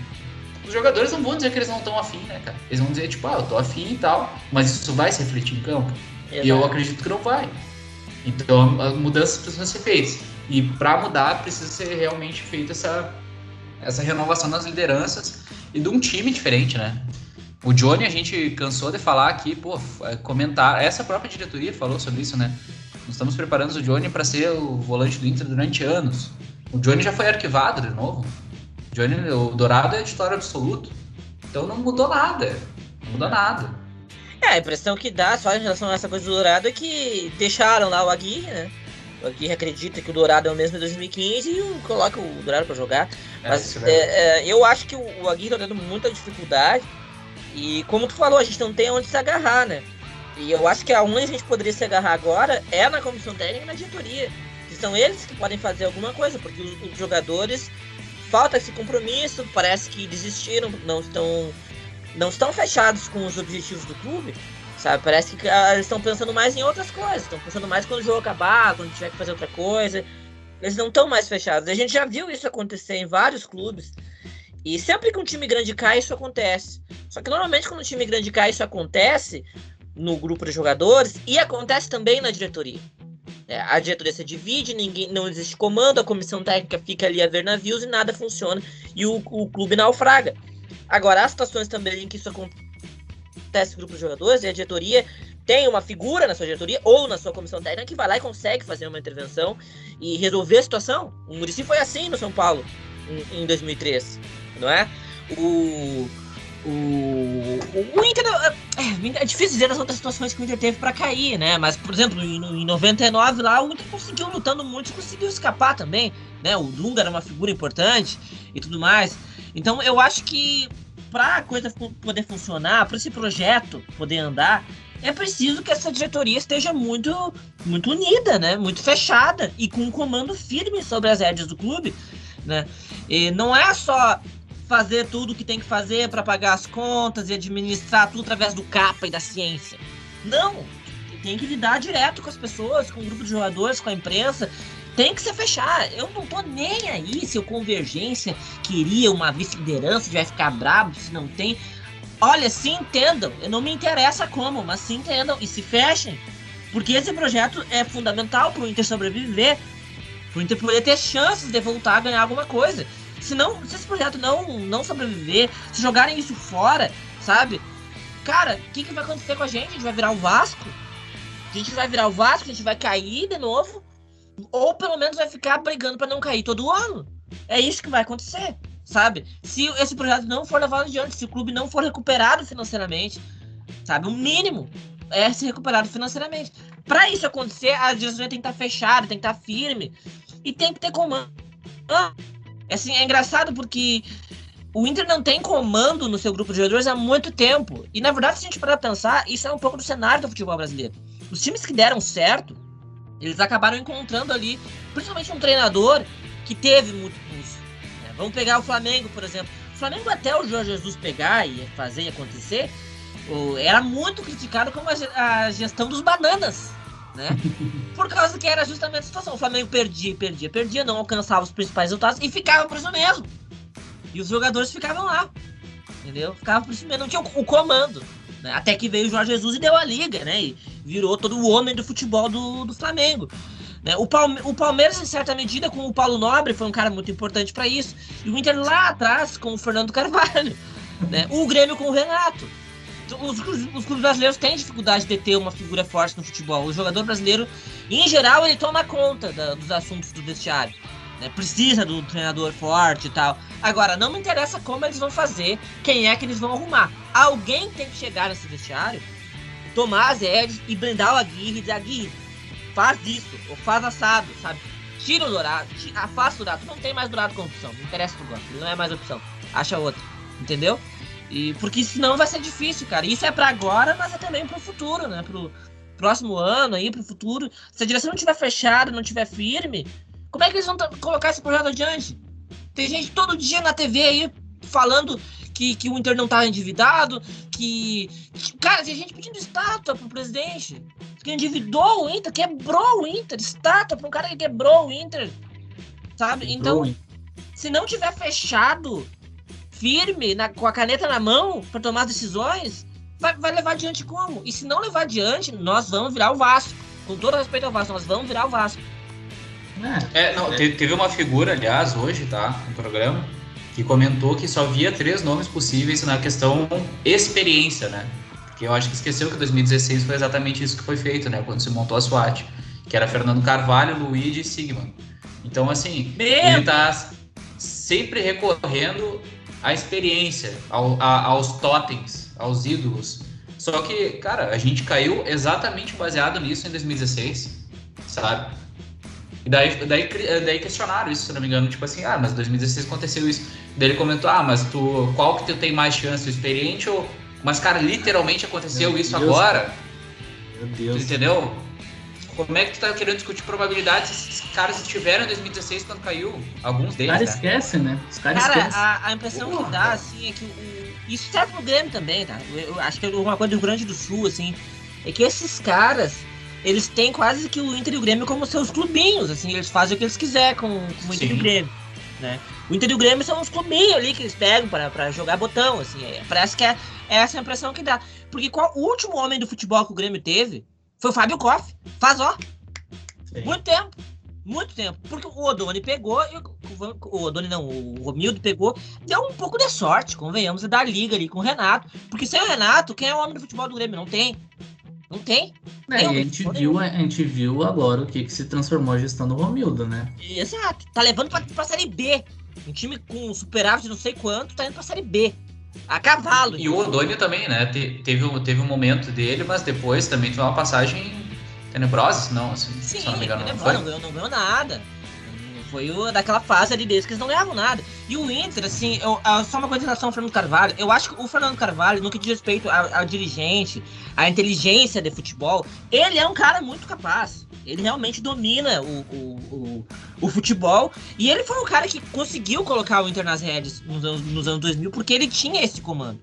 Os jogadores não vão dizer que eles não estão afim, né, cara? Eles vão dizer, tipo, ah, eu tô afim e tal. Mas isso vai se refletir em campo? Exato. E eu acredito que não vai. Então, as mudanças precisam ser feitas. E para mudar, precisa ser realmente feita essa, essa renovação das lideranças e de um time diferente, né? O Johnny, a gente cansou de falar aqui, pô, é, comentar. Essa própria diretoria falou sobre isso, né? Nós estamos preparando o Johnny para ser o volante do Inter durante anos. O Johnny já foi arquivado de novo. O Johnny, o Dourado é titular absoluto. Então não mudou nada. Não mudou nada. É, a impressão que dá só em relação a essa coisa do Dourado é que deixaram lá o Aguirre, né? O Aguirre acredita que o Dourado é o mesmo de 2015 e coloca o Dourado para jogar. É, Mas é, é, eu acho que o Aguirre tá tendo muita dificuldade e como tu falou, a gente não tem onde se agarrar, né? E eu acho que aonde a gente poderia se agarrar agora é na comissão técnica e na diretoria. Que são eles que podem fazer alguma coisa, porque os, os jogadores falta esse compromisso, parece que desistiram, não estão não estão fechados com os objetivos do clube, sabe? Parece que ah, eles estão pensando mais em outras coisas, estão pensando mais quando o jogo acabar, quando tiver que fazer outra coisa. Eles não estão mais fechados. A gente já viu isso acontecer em vários clubes. E sempre que um time grande cai, isso acontece. Só que normalmente quando um time grande cai, isso acontece no grupo de jogadores e acontece também na diretoria. É, a diretoria se divide, ninguém, não existe comando, a comissão técnica fica ali a ver navios e nada funciona e o, o clube naufraga. Agora, há situações também em que isso acontece no grupo de jogadores e a diretoria tem uma figura na sua diretoria ou na sua comissão técnica que vai lá e consegue fazer uma intervenção e resolver a situação. O Murici foi assim no São Paulo em, em 2003 não é? O. O, o Inter. É, é difícil dizer as outras situações que o Inter teve para cair, né? Mas, por exemplo, em, em 99 lá, o Inter conseguiu lutando muito conseguiu escapar também, né? O Dunga era uma figura importante e tudo mais. Então, eu acho que para a coisa poder funcionar, para esse projeto poder andar, é preciso que essa diretoria esteja muito, muito unida, né? Muito fechada e com um comando firme sobre as rédeas do clube, né? E não é só fazer tudo o que tem que fazer para pagar as contas e administrar tudo através do capa e da ciência. Não! Tem que lidar direto com as pessoas, com o grupo de jogadores, com a imprensa. Tem que se fechar. Eu não tô nem aí se o Convergência queria uma vice-liderança, vai ficar brabo se não tem. Olha, se entendam. Eu não me interessa como, mas se entendam e se fechem. Porque esse projeto é fundamental para o Inter sobreviver, para o Inter poder ter chances de voltar a ganhar alguma coisa. Se, não, se esse projeto não, não sobreviver, se jogarem isso fora, sabe? Cara, o que, que vai acontecer com a gente? A gente vai virar o Vasco? A gente vai virar o Vasco, a gente vai cair de novo? Ou pelo menos vai ficar brigando para não cair todo ano? É isso que vai acontecer, sabe? Se esse projeto não for levado adiante, se o clube não for recuperado financeiramente, sabe? O mínimo é ser recuperado financeiramente. Para isso acontecer, a diretoria tem que estar tá fechada, tem que estar tá firme e tem que ter comando. Assim, é engraçado porque o Inter não tem comando no seu grupo de jogadores há muito tempo. E na verdade, se a gente parar pra pensar, isso é um pouco do cenário do futebol brasileiro. Os times que deram certo, eles acabaram encontrando ali, principalmente um treinador que que teve muito pulso. Né? Vamos pegar o Flamengo, por exemplo. O Flamengo até o Jorge Jesus pegar e fazer e acontecer, era muito criticado como a gestão dos bananas. Né? Por causa que era justamente a situação. O Flamengo perdia, perdia, perdia, não alcançava os principais resultados e ficava por isso mesmo. E os jogadores ficavam lá. Entendeu? Ficava por isso mesmo, não tinha o, comando. Né? Até que veio o Jorge Jesus e deu a liga, né? E virou todo o homem do futebol do, do Flamengo. Né? O, Palme o Palmeiras, em certa medida, com o Paulo Nobre, foi um cara muito importante para isso. E o Inter lá atrás, com o Fernando Carvalho. Né? O Grêmio com o Renato. Os, os, clubes brasileiros têm dificuldade de ter uma figura forte no futebol. O jogador brasileiro, em geral, ele toma conta da, dos assuntos do vestiário. Né? Precisa do treinador forte e tal. Agora, não me interessa como eles vão fazer, quem é que eles vão arrumar. Alguém tem que chegar nesse vestiário, tomar as rédeas e blindar o Aguirre e dizer, Aguirre, faz isso, ou faz assado, sabe? Tira o Dourado, tira, afasta o Dourado. Não tem mais Dourado como opção, não interessa gosta, ele não é mais opção. Acha outra, entendeu? E porque senão vai ser difícil, cara. Isso é para agora, mas é também pro futuro, né? Pro próximo ano aí, pro futuro. Se a direção não tiver fechada, não tiver firme, como é que eles vão colocar esse projeto adiante? Tem gente todo dia na TV aí falando que, que o Inter não tá endividado, que, que. Cara, tem gente pedindo estátua pro presidente. Que endividou o Inter, quebrou o Inter. Estátua pra um cara que quebrou o Inter. Sabe? Então, se não tiver fechado, firme, na, com a caneta na mão, para tomar decisões, vai, vai levar adiante como? E se não levar adiante, nós vamos virar o Vasco. Com todo respeito ao Vasco, nós vamos virar o Vasco. É, é não, teve uma figura, aliás, hoje, tá? No programa, que comentou que só havia três nomes possíveis na questão experiência, né? Porque eu acho que esqueceu que 2016 foi exatamente isso que foi feito, né? Quando se montou a SWAT. Que era Fernando Carvalho, Luigi e Sigman. Então, assim, Meu... ele tá sempre recorrendo à experiência, ao, a, aos totens, aos ídolos. Só que, cara, a gente caiu exatamente baseado nisso em 2016, sabe? E daí, daí, daí questionaram isso, se não me engano, tipo assim, ah, mas 2016 aconteceu isso. Daí ele comentou, ah, mas tu, qual que tu tem mais chance, o experiente ou... Mas, cara, literalmente aconteceu Meu isso Deus, agora. Meu Deus. Tu entendeu? Como é que tu tá querendo discutir probabilidades se esses caras estiveram em 2016 quando caiu? Alguns deles, Os caras né? esquecem, né? Os caras cara, esquecem. A, a impressão Porra, que dá, assim, é que o... Isso serve pro Grêmio também, tá? Eu, eu acho que é uma coisa do Rio Grande do Sul, assim, é que esses caras eles têm quase que o Inter e o Grêmio como seus clubinhos, assim, eles fazem o que eles quiserem com, com o Inter Sim. e o Grêmio, né? O Inter e o Grêmio são uns clubinhos ali que eles pegam para jogar botão, assim, é, parece que é, é, essa a impressão que dá. Porque qual, o último homem do futebol que o Grêmio teve foi o Fábio Koff, faz ó, Sim. muito tempo. Muito tempo. Porque o Odoni pegou, o Odoni não, o Romildo pegou, deu um pouco de sorte, convenhamos, da liga ali com o Renato. Porque sem o Renato, quem é o homem do futebol do Grêmio? Não tem. Não tem. É, e a gente, viu, a gente viu agora o que, que se transformou a gestão do Romildo, né? Exato. Tá levando pra, pra Série B. Um time com superávit de não sei quanto tá indo pra Série B. A cavalo. E o Odônio também, né? Te, teve, teve um momento dele, mas depois também teve uma passagem tenebrosa, não, assim, Sim, se não me engano. Não, não, ganhou, não ganhou nada. Foi o, daquela fase ali deles que eles não ganhavam nada. E o Inter, assim, eu, só uma coisa em relação ao Fernando Carvalho. Eu acho que o Fernando Carvalho, no que diz respeito ao, ao dirigente, à inteligência de futebol, ele é um cara muito capaz. Ele realmente domina o, o, o, o, futebol. E ele foi um cara que conseguiu colocar o Inter nas redes nos anos, nos anos 2000 porque ele tinha esse comando.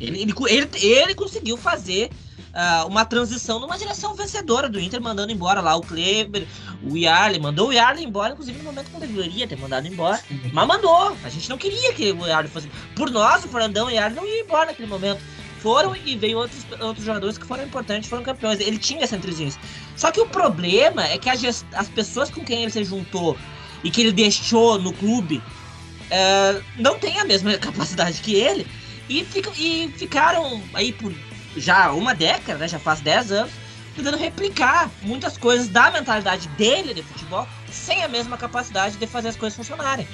Ele, ele, ele, ele conseguiu fazer uh, uma transição numa direção vencedora do Inter, mandando embora lá o Kleber, o Yarley, mandou o Yarley embora, inclusive no momento que ele deveria ter mandado embora, mas mandou. A gente não queria que o Yarley fosse. Por nós, o Fernandão e o Yarley não iam embora naquele momento. Foram e veio outros, outros jogadores que foram importantes, foram campeões. Ele tinha essa inteligência. Só que o problema é que gest... as pessoas com quem ele se juntou e que ele deixou no clube uh, não têm a mesma capacidade que ele e, fica, e ficaram aí por já uma década, né, já faz 10 anos, tentando replicar muitas coisas da mentalidade dele de futebol sem a mesma capacidade de fazer as coisas funcionarem.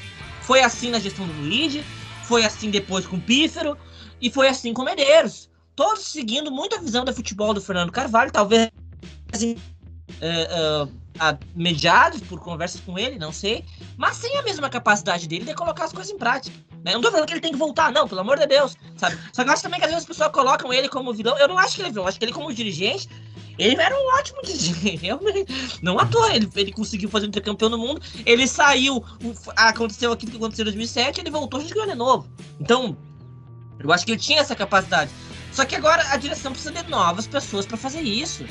Foi assim na gestão do Luigi, foi assim depois com o Pífero e foi assim com o Medeiros. Todos seguindo muito a visão do futebol do Fernando Carvalho, talvez assim, uh, uh, mediados por conversas com ele, não sei, mas sem a mesma capacidade dele de colocar as coisas em prática. Eu não tô falando que ele tem que voltar, não, pelo amor de Deus, sabe? Só que eu acho também que às vezes as pessoas colocam ele como vilão. Eu não acho que ele é vilão, acho que ele como dirigente, ele era um ótimo dirigente. Não à toa, ele, ele conseguiu fazer um intercampeão no mundo. Ele saiu, aconteceu aquilo que aconteceu em 2007, ele voltou, a gente ganhou de novo. Então, eu acho que ele tinha essa capacidade. Só que agora a direção precisa de novas pessoas para fazer isso.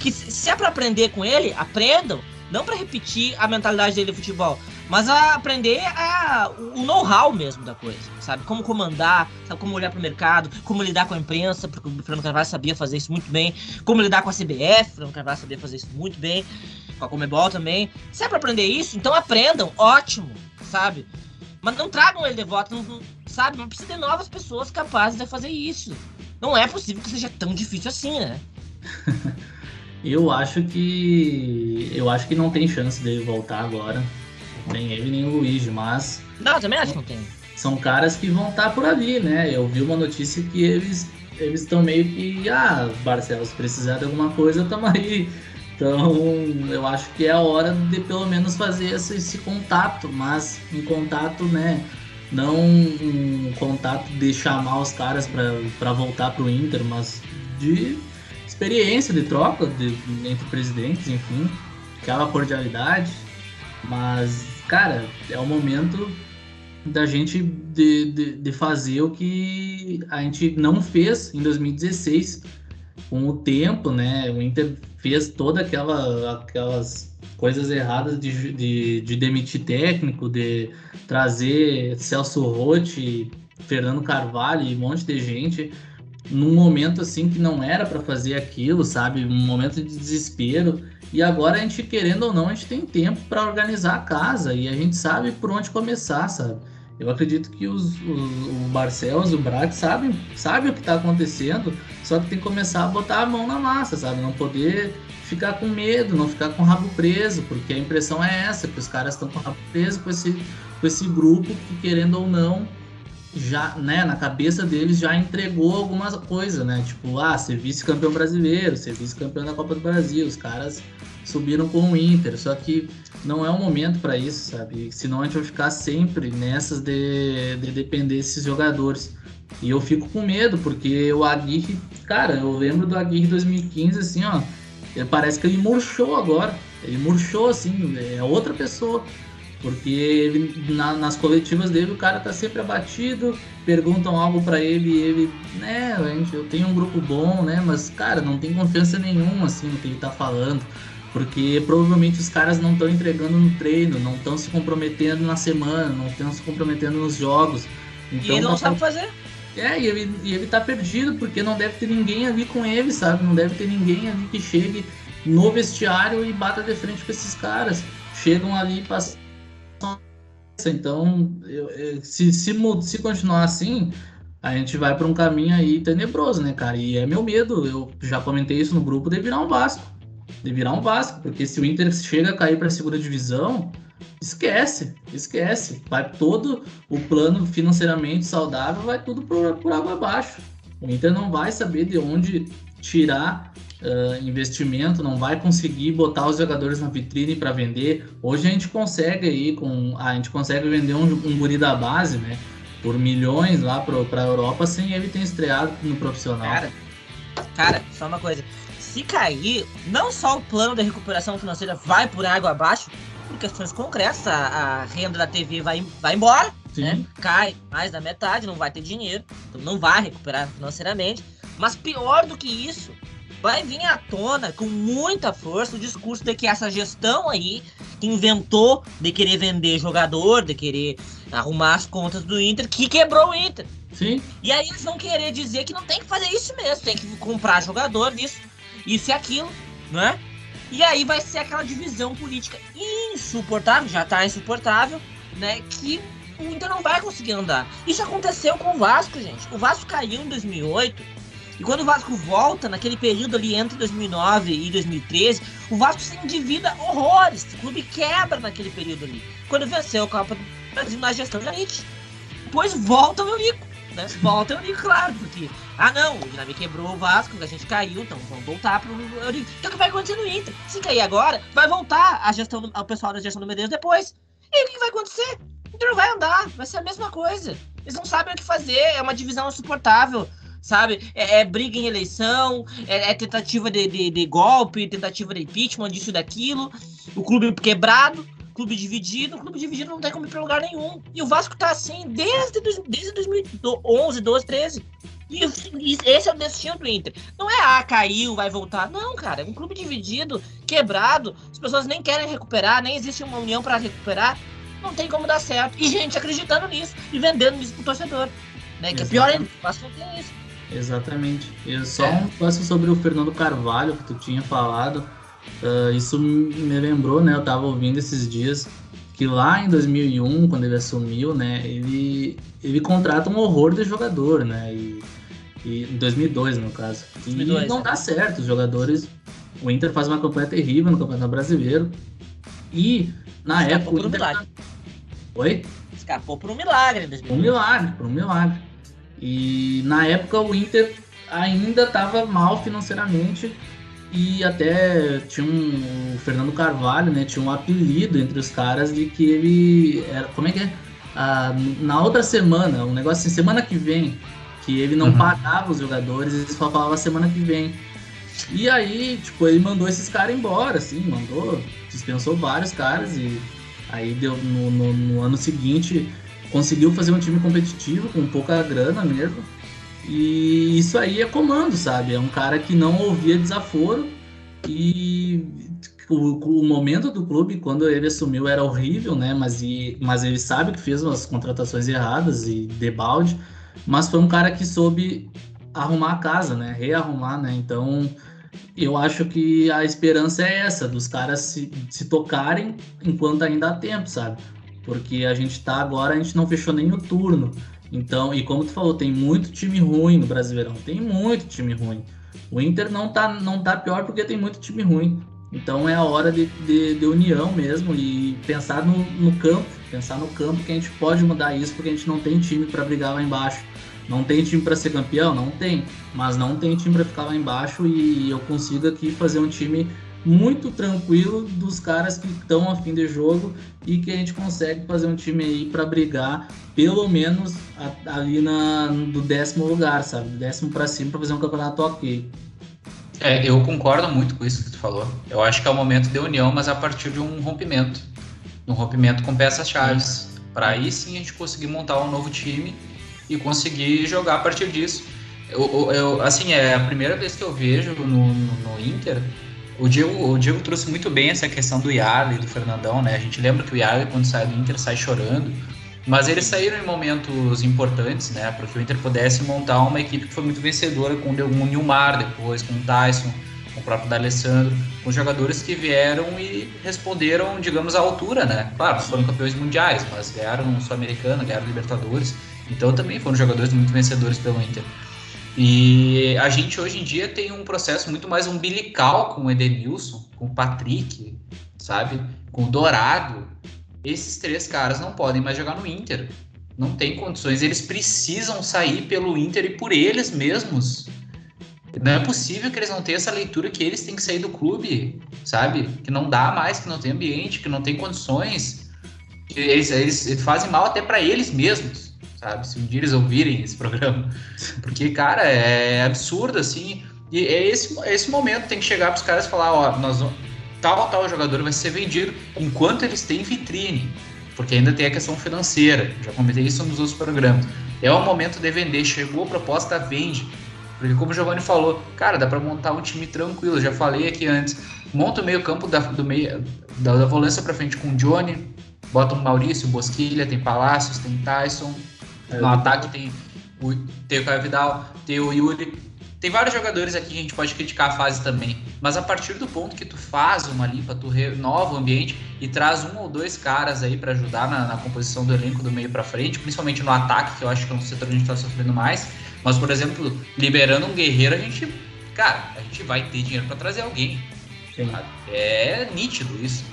Que se é para aprender com ele, aprendam. Não para repetir a mentalidade dele de futebol, mas a aprender a, o know-how mesmo da coisa, sabe? Como comandar, sabe? Como olhar para o mercado, como lidar com a imprensa, porque o Fernando Carvalho sabia fazer isso muito bem. Como lidar com a CBF, o Fernando Carvalho sabia fazer isso muito bem. Com a Comebol também. Se é para aprender isso, então aprendam, ótimo, sabe? Mas não tragam ele de volta, não, sabe? Não precisa de novas pessoas capazes de fazer isso. Não é possível que seja tão difícil assim, né? eu acho que. Eu acho que não tem chance dele voltar agora. Nem ele, nem o Luigi, mas. Não, também acho que não tem. São caras que vão estar tá por ali, né? Eu vi uma notícia que eles eles estão meio que. Ah, Barcelos, se precisar de alguma coisa, tamo aí. Então, eu acho que é a hora de pelo menos fazer esse, esse contato, mas um contato, né? Não um contato de chamar os caras para voltar pro Inter, mas de experiência, de troca de, entre presidentes, enfim, aquela cordialidade. Mas, cara, é o momento da gente de, de, de fazer o que a gente não fez em 2016 com o tempo, né? O Inter fez toda aquela aquelas coisas erradas de, de, de demitir técnico, de trazer Celso Rotti, Fernando Carvalho e um monte de gente num momento assim que não era para fazer aquilo, sabe? Um momento de desespero. E agora a gente querendo ou não, a gente tem tempo para organizar a casa e a gente sabe por onde começar, sabe? Eu acredito que os, os, o Barcelos e o Braga sabem, sabem o que está acontecendo, só que tem que começar a botar a mão na massa, sabe? Não poder ficar com medo, não ficar com o rabo preso, porque a impressão é essa, que os caras estão com o rabo preso com esse, com esse grupo que, querendo ou não, já, né, na cabeça deles já entregou alguma coisa, né? Tipo, ah, ser vice-campeão brasileiro, ser vice-campeão da Copa do Brasil, os caras subiram com o Inter, só que não é o momento para isso, sabe? Senão a gente vai ficar sempre nessas de, de depender desses jogadores. E eu fico com medo, porque o Aguirre, cara, eu lembro do Aguirre 2015, assim, ó, parece que ele murchou agora. Ele murchou, assim, é outra pessoa. Porque ele, na, nas coletivas dele o cara tá sempre abatido, perguntam algo para ele e ele, né, gente, eu tenho um grupo bom, né, mas cara, não tem confiança nenhuma assim no que ele tá falando porque provavelmente os caras não estão entregando no treino, não estão se comprometendo na semana, não estão se comprometendo nos jogos. Então, e ele não, sabe fazer. É, e ele, e ele tá perdido, porque não deve ter ninguém ali com ele, sabe? Não deve ter ninguém ali que chegue no vestiário e bata de frente com esses caras. Chegam ali passam. Então, eu, eu, se, se, se continuar assim, a gente vai para um caminho aí tenebroso, né, cara? E é meu medo, eu já comentei isso no grupo, de virar um Vasco de virar um Vasco, porque se o Inter chega a cair para a segunda divisão, esquece, esquece. Vai todo o plano financeiramente saudável, vai tudo por, por água abaixo. O Inter não vai saber de onde tirar uh, investimento, não vai conseguir botar os jogadores na vitrine para vender. Hoje a gente consegue aí com a gente consegue vender um, um guri da base, né? Por milhões lá para a Europa sem ele ter estreado no profissional. Cara, cara, só uma coisa se cair, não só o plano de recuperação financeira vai por água abaixo, por questões concretas, a, a renda da TV vai, vai embora, né? cai mais da metade, não vai ter dinheiro, então não vai recuperar financeiramente. Mas pior do que isso, vai vir à tona com muita força o discurso de que essa gestão aí que inventou de querer vender jogador, de querer arrumar as contas do Inter, que quebrou o Inter. Sim. E aí eles vão querer dizer que não tem que fazer isso mesmo, tem que comprar jogador, isso isso e aquilo, né? E aí vai ser aquela divisão política insuportável, já tá insuportável, né? Que o Inter não vai conseguir andar. Isso aconteceu com o Vasco, gente. O Vasco caiu em 2008. E quando o Vasco volta, naquele período ali entre 2009 e 2013, o Vasco se endivida horrores. O clube quebra naquele período ali. Quando venceu a Copa do Brasil na gestão de Janite. Depois volta o meu Nico né? Volta Eurico, claro, porque. Ah não, o Dinami quebrou o Vasco, a gente caiu, então vamos voltar pro Eurico. Então o que vai acontecer no Inter? Se cair agora, vai voltar a gestão do, ao pessoal da gestão do Medeiros depois. E o que vai acontecer? O Inter vai andar, vai ser a mesma coisa. Eles não sabem o que fazer, é uma divisão insuportável sabe? É, é, briga em eleição, é, é tentativa de, de, de, golpe, tentativa de impeachment, disso daquilo. O clube quebrado, clube dividido. O clube dividido não tem como ir pra lugar nenhum. E o Vasco tá assim desde, desde 2011, 12, 13. E, esse é o destino do Inter. Não é, ah, caiu, vai voltar. Não, cara. É um clube dividido, quebrado. As pessoas nem querem recuperar, nem existe uma união para recuperar. Não tem como dar certo. E gente acreditando nisso e vendendo isso pro torcedor. Né? Que é pior ainda. O Vasco tem isso. Exatamente. E só é. um passo sobre o Fernando Carvalho que tu tinha falado. Uh, isso me lembrou, né? Eu tava ouvindo esses dias que lá em 2001, quando ele assumiu, né? Ele, ele contrata um horror de jogador, né? E, e em 2002, no caso. 2002, e não é. dá certo. Os jogadores. O Inter faz uma campanha terrível no Campeonato Brasileiro. E na Escapou época. Por um milagre. Oi? Escapou por um milagre em 2002. Um milagre, por um milagre. E na época o Inter ainda estava mal financeiramente e até tinha um o Fernando Carvalho, né, tinha um apelido entre os caras de que ele era, como é que é? Ah, na outra semana, um negócio assim, semana que vem, que ele não uhum. pagava os jogadores, ele só falava semana que vem. E aí, tipo, ele mandou esses caras embora, assim, mandou, dispensou vários caras e aí deu no, no, no ano seguinte conseguiu fazer um time competitivo com pouca grana mesmo. E isso aí é comando, sabe? É um cara que não ouvia desaforo e o, o, momento do clube, quando ele assumiu, era horrível, né? Mas, e, mas ele sabe que fez umas contratações erradas e debalde, mas foi um cara que soube arrumar a casa, né? Rearrumar, né? Então, eu acho que a esperança é essa, dos caras se, se tocarem enquanto ainda há tempo, sabe? Porque a gente tá agora, a gente não fechou nem o turno. Então, e como tu falou, tem muito time ruim no Brasileirão, tem muito time ruim. O Inter não tá, não tá pior porque tem muito time ruim. Então é a hora de, de, de união mesmo e pensar no, no, campo, pensar no campo que a gente pode mudar isso porque a gente não tem time para brigar lá embaixo. Não tem time para ser campeão? Não tem. Mas não tem time para ficar lá embaixo e eu consigo aqui fazer um time muito tranquilo dos caras que estão a fim de jogo e que a gente consegue fazer um time aí para brigar pelo menos ali na, do décimo lugar, sabe? Décimo para cima para fazer um campeonato ok. É, eu concordo muito com isso que tu falou. Eu acho que é o momento de união, mas a partir de um rompimento. Um rompimento com peças chaves. Para aí sim a gente conseguir montar um novo time e conseguir jogar a partir disso. Eu, eu, assim, é a primeira vez que eu vejo no, no, no Inter o Diego, o Diego trouxe muito bem essa questão do Yarley do Fernandão, né? A gente lembra que o Yarley, quando sai do Inter, sai chorando. Mas eles saíram em momentos importantes, né? Para que o Inter pudesse montar uma equipe que foi muito vencedora com o Nilmar depois, com o Tyson, com o próprio D'Alessandro, com jogadores que vieram e responderam, digamos, à altura, né? Claro, foram campeões mundiais, mas ganharam Sul-Americana, ganharam Libertadores. Então também foram jogadores muito vencedores pelo Inter. E a gente hoje em dia tem um processo muito mais umbilical com o Edenilson, com o Patrick, sabe? Com o Dourado. Esses três caras não podem mais jogar no Inter. Não tem condições. Eles precisam sair pelo Inter e por eles mesmos. Não é possível que eles não tenham essa leitura que eles têm que sair do clube, sabe? Que não dá mais, que não tem ambiente, que não tem condições. Eles, eles fazem mal até para eles mesmos sabe? Se um dia eles ouvirem esse programa. Porque, cara, é absurdo, assim. E é esse, esse momento, tem que chegar para os caras e falar, ó, nós tal tal jogador vai ser vendido enquanto eles têm vitrine. Porque ainda tem a questão financeira. Já comentei isso nos outros programas. É o momento de vender. Chegou a proposta, vende. Porque como o Giovanni falou, cara, dá para montar um time tranquilo. Já falei aqui antes. Monta o meio campo da, do meio, da, da volância para frente com o Johnny. Bota o Maurício, Bosquilha, tem Palácios, tem Tyson, é, no ataque tem o, tem o Caio Vidal, tem o Yuri. Tem vários jogadores aqui que a gente pode criticar a fase também. Mas a partir do ponto que tu faz uma limpa, tu renova o ambiente e traz um ou dois caras aí para ajudar na, na, composição do elenco do meio para frente, principalmente no ataque, que eu acho que é um setor que a gente tá sofrendo mais. Mas, por exemplo, liberando um guerreiro, a gente. Cara, a gente vai ter dinheiro para trazer alguém. É nítido isso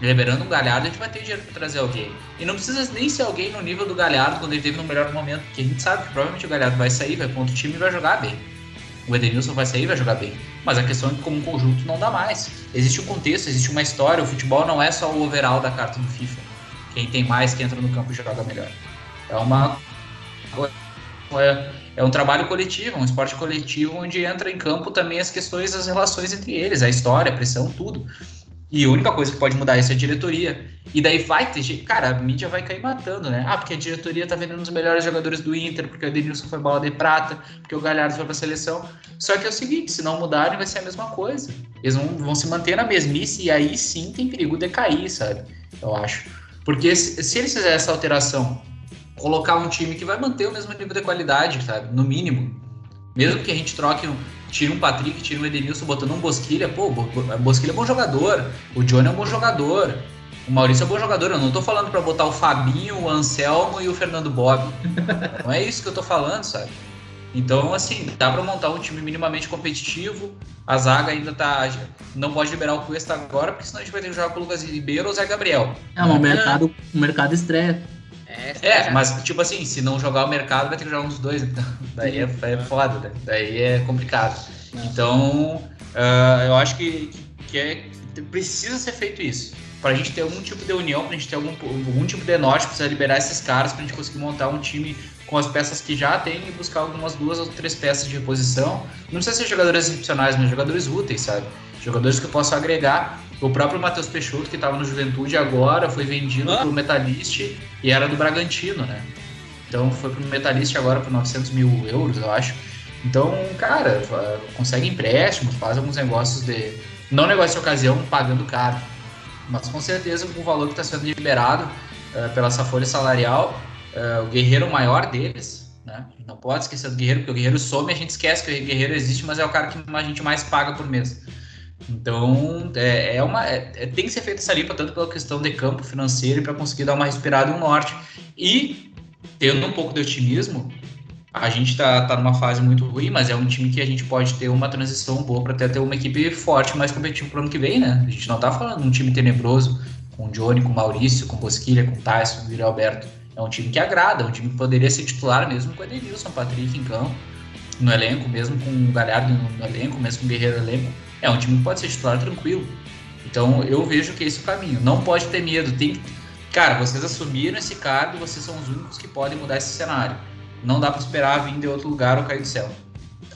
liberando um Galhardo, a gente vai ter dinheiro para trazer alguém. E não precisa nem ser alguém no nível do Galhardo quando ele teve no melhor momento, porque a gente sabe que provavelmente o Galhardo vai sair, vai para outro time e vai jogar bem. O Edenilson vai sair e vai jogar bem. Mas a questão é que, como um conjunto, não dá mais. Existe um contexto, existe uma história. O futebol não é só o overall da carta do FIFA. Quem tem mais, que entra no campo joga melhor. É uma é, é um trabalho coletivo, um esporte coletivo onde entra em campo também as questões das relações entre eles, a história, a pressão, tudo. E a única coisa que pode mudar isso é a diretoria. E daí vai ter gente. Cara, a mídia vai cair matando, né? Ah, porque a diretoria tá vendendo os melhores jogadores do Inter, porque o Edenilson foi bola de prata, porque o Galhardo foi pra seleção. Só que é o seguinte: se não mudarem, vai ser a mesma coisa. Eles vão, vão se manter na mesmice e aí sim tem perigo de cair, sabe? Eu acho. Porque se, se eles fizerem essa alteração, colocar um time que vai manter o mesmo nível de qualidade, sabe? No mínimo. Mesmo que a gente troque um, tira um Patrick, tira um Edenilson botando um Bosquilha, pô, Bosquilha é bom jogador, o Johnny é um bom jogador, o Maurício é um bom jogador. Eu não tô falando para botar o Fabinho, o Anselmo e o Fernando Bob. não é isso que eu tô falando, sabe? Então, assim, dá para montar um time minimamente competitivo. A zaga ainda tá. Não pode liberar o Cuesta agora, porque senão a gente vai ter que jogar com o Lucas Ribeiro ou o Zé Gabriel. É, mas o mercado, o mercado estreia. É, é, mas tipo assim, se não jogar o mercado, vai ter que jogar um dos dois. Então, daí é, é foda, né? daí é complicado. Então, uh, eu acho que, que, é, precisa ser feito isso. Pra gente ter algum tipo de união, pra gente ter algum, algum tipo de norte, precisa liberar esses caras pra gente conseguir montar um time com as peças que já tem e buscar algumas duas ou três peças de reposição. Não precisa ser jogadores excepcionais, mas jogadores úteis, sabe? Jogadores que eu posso agregar o próprio Matheus Peixoto, que estava no Juventude agora, foi vendido ah. para o Metalist e era do Bragantino, né? Então foi para o Metalist agora por 900 mil euros, eu acho. Então, cara, consegue empréstimos, faz alguns negócios de. Não negócio de ocasião pagando caro, mas com certeza com o valor que está sendo liberado uh, pela essa folha salarial, uh, o guerreiro maior deles, né? Não pode esquecer do guerreiro, porque o guerreiro some, a gente esquece que o guerreiro existe, mas é o cara que a gente mais paga por mês. Então, é, é uma, é, é, tem que ser feita essa limpa, tanto pela questão de campo financeiro, para conseguir dar uma respirada e um norte. E, tendo um pouco de otimismo, a gente está tá numa fase muito ruim, mas é um time que a gente pode ter uma transição boa para até ter uma equipe forte, mais competitiva para o ano que vem, né? A gente não está falando de um time tenebroso, com o Johnny, com o Maurício, com o Bosquilha, com o Tyson, com o Alberto. É um time que agrada, é um time que poderia ser titular mesmo com o Edenilson, Patrick em campo, no elenco, mesmo com o Galhardo no elenco, mesmo com o Guerreiro no elenco é um time que pode ser titular tranquilo. Então eu vejo que esse é o caminho. Não pode ter medo. Tem Cara, vocês assumiram esse cargo vocês são os únicos que podem mudar esse cenário. Não dá para esperar vir de outro lugar ou cair do céu.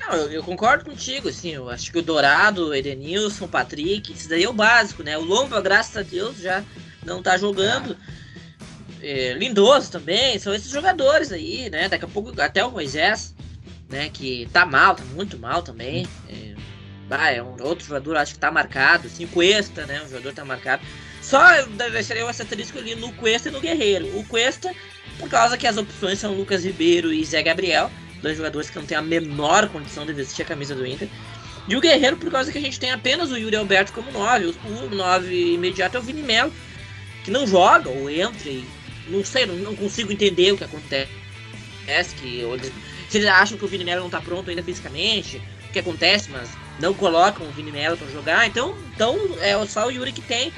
Não, eu, eu, concordo contigo, assim, eu acho que o Dourado, o Edenilson, o Patrick, isso daí é o básico, né? O Lomba, graças a Deus, já não tá jogando. É, Lindoso também, são esses jogadores aí, né? Daqui a pouco até o Moisés, né? Que tá mal, tá muito mal também. É, ah, é um outro jogador, acho que tá marcado. Sim, Cuesta, né? Um jogador tá marcado. Só deixaria essa asterisco ali no Cuesta e no Guerreiro. O Cuesta, por causa que as opções são Lucas Ribeiro e Zé Gabriel, dois jogadores que não têm a menor condição de vestir a camisa do Inter. E o Guerreiro, por causa que a gente tem apenas o Yuri Alberto como 9. O 9 imediato é o Vini Melo, que não joga ou entra e. Não sei, não, não consigo entender o que acontece. Que, eles, se eles acham que o Vini Melo não tá pronto ainda fisicamente, o que acontece, mas não colocam o Vini Melo pra jogar, então, então é só o Yuri que tem.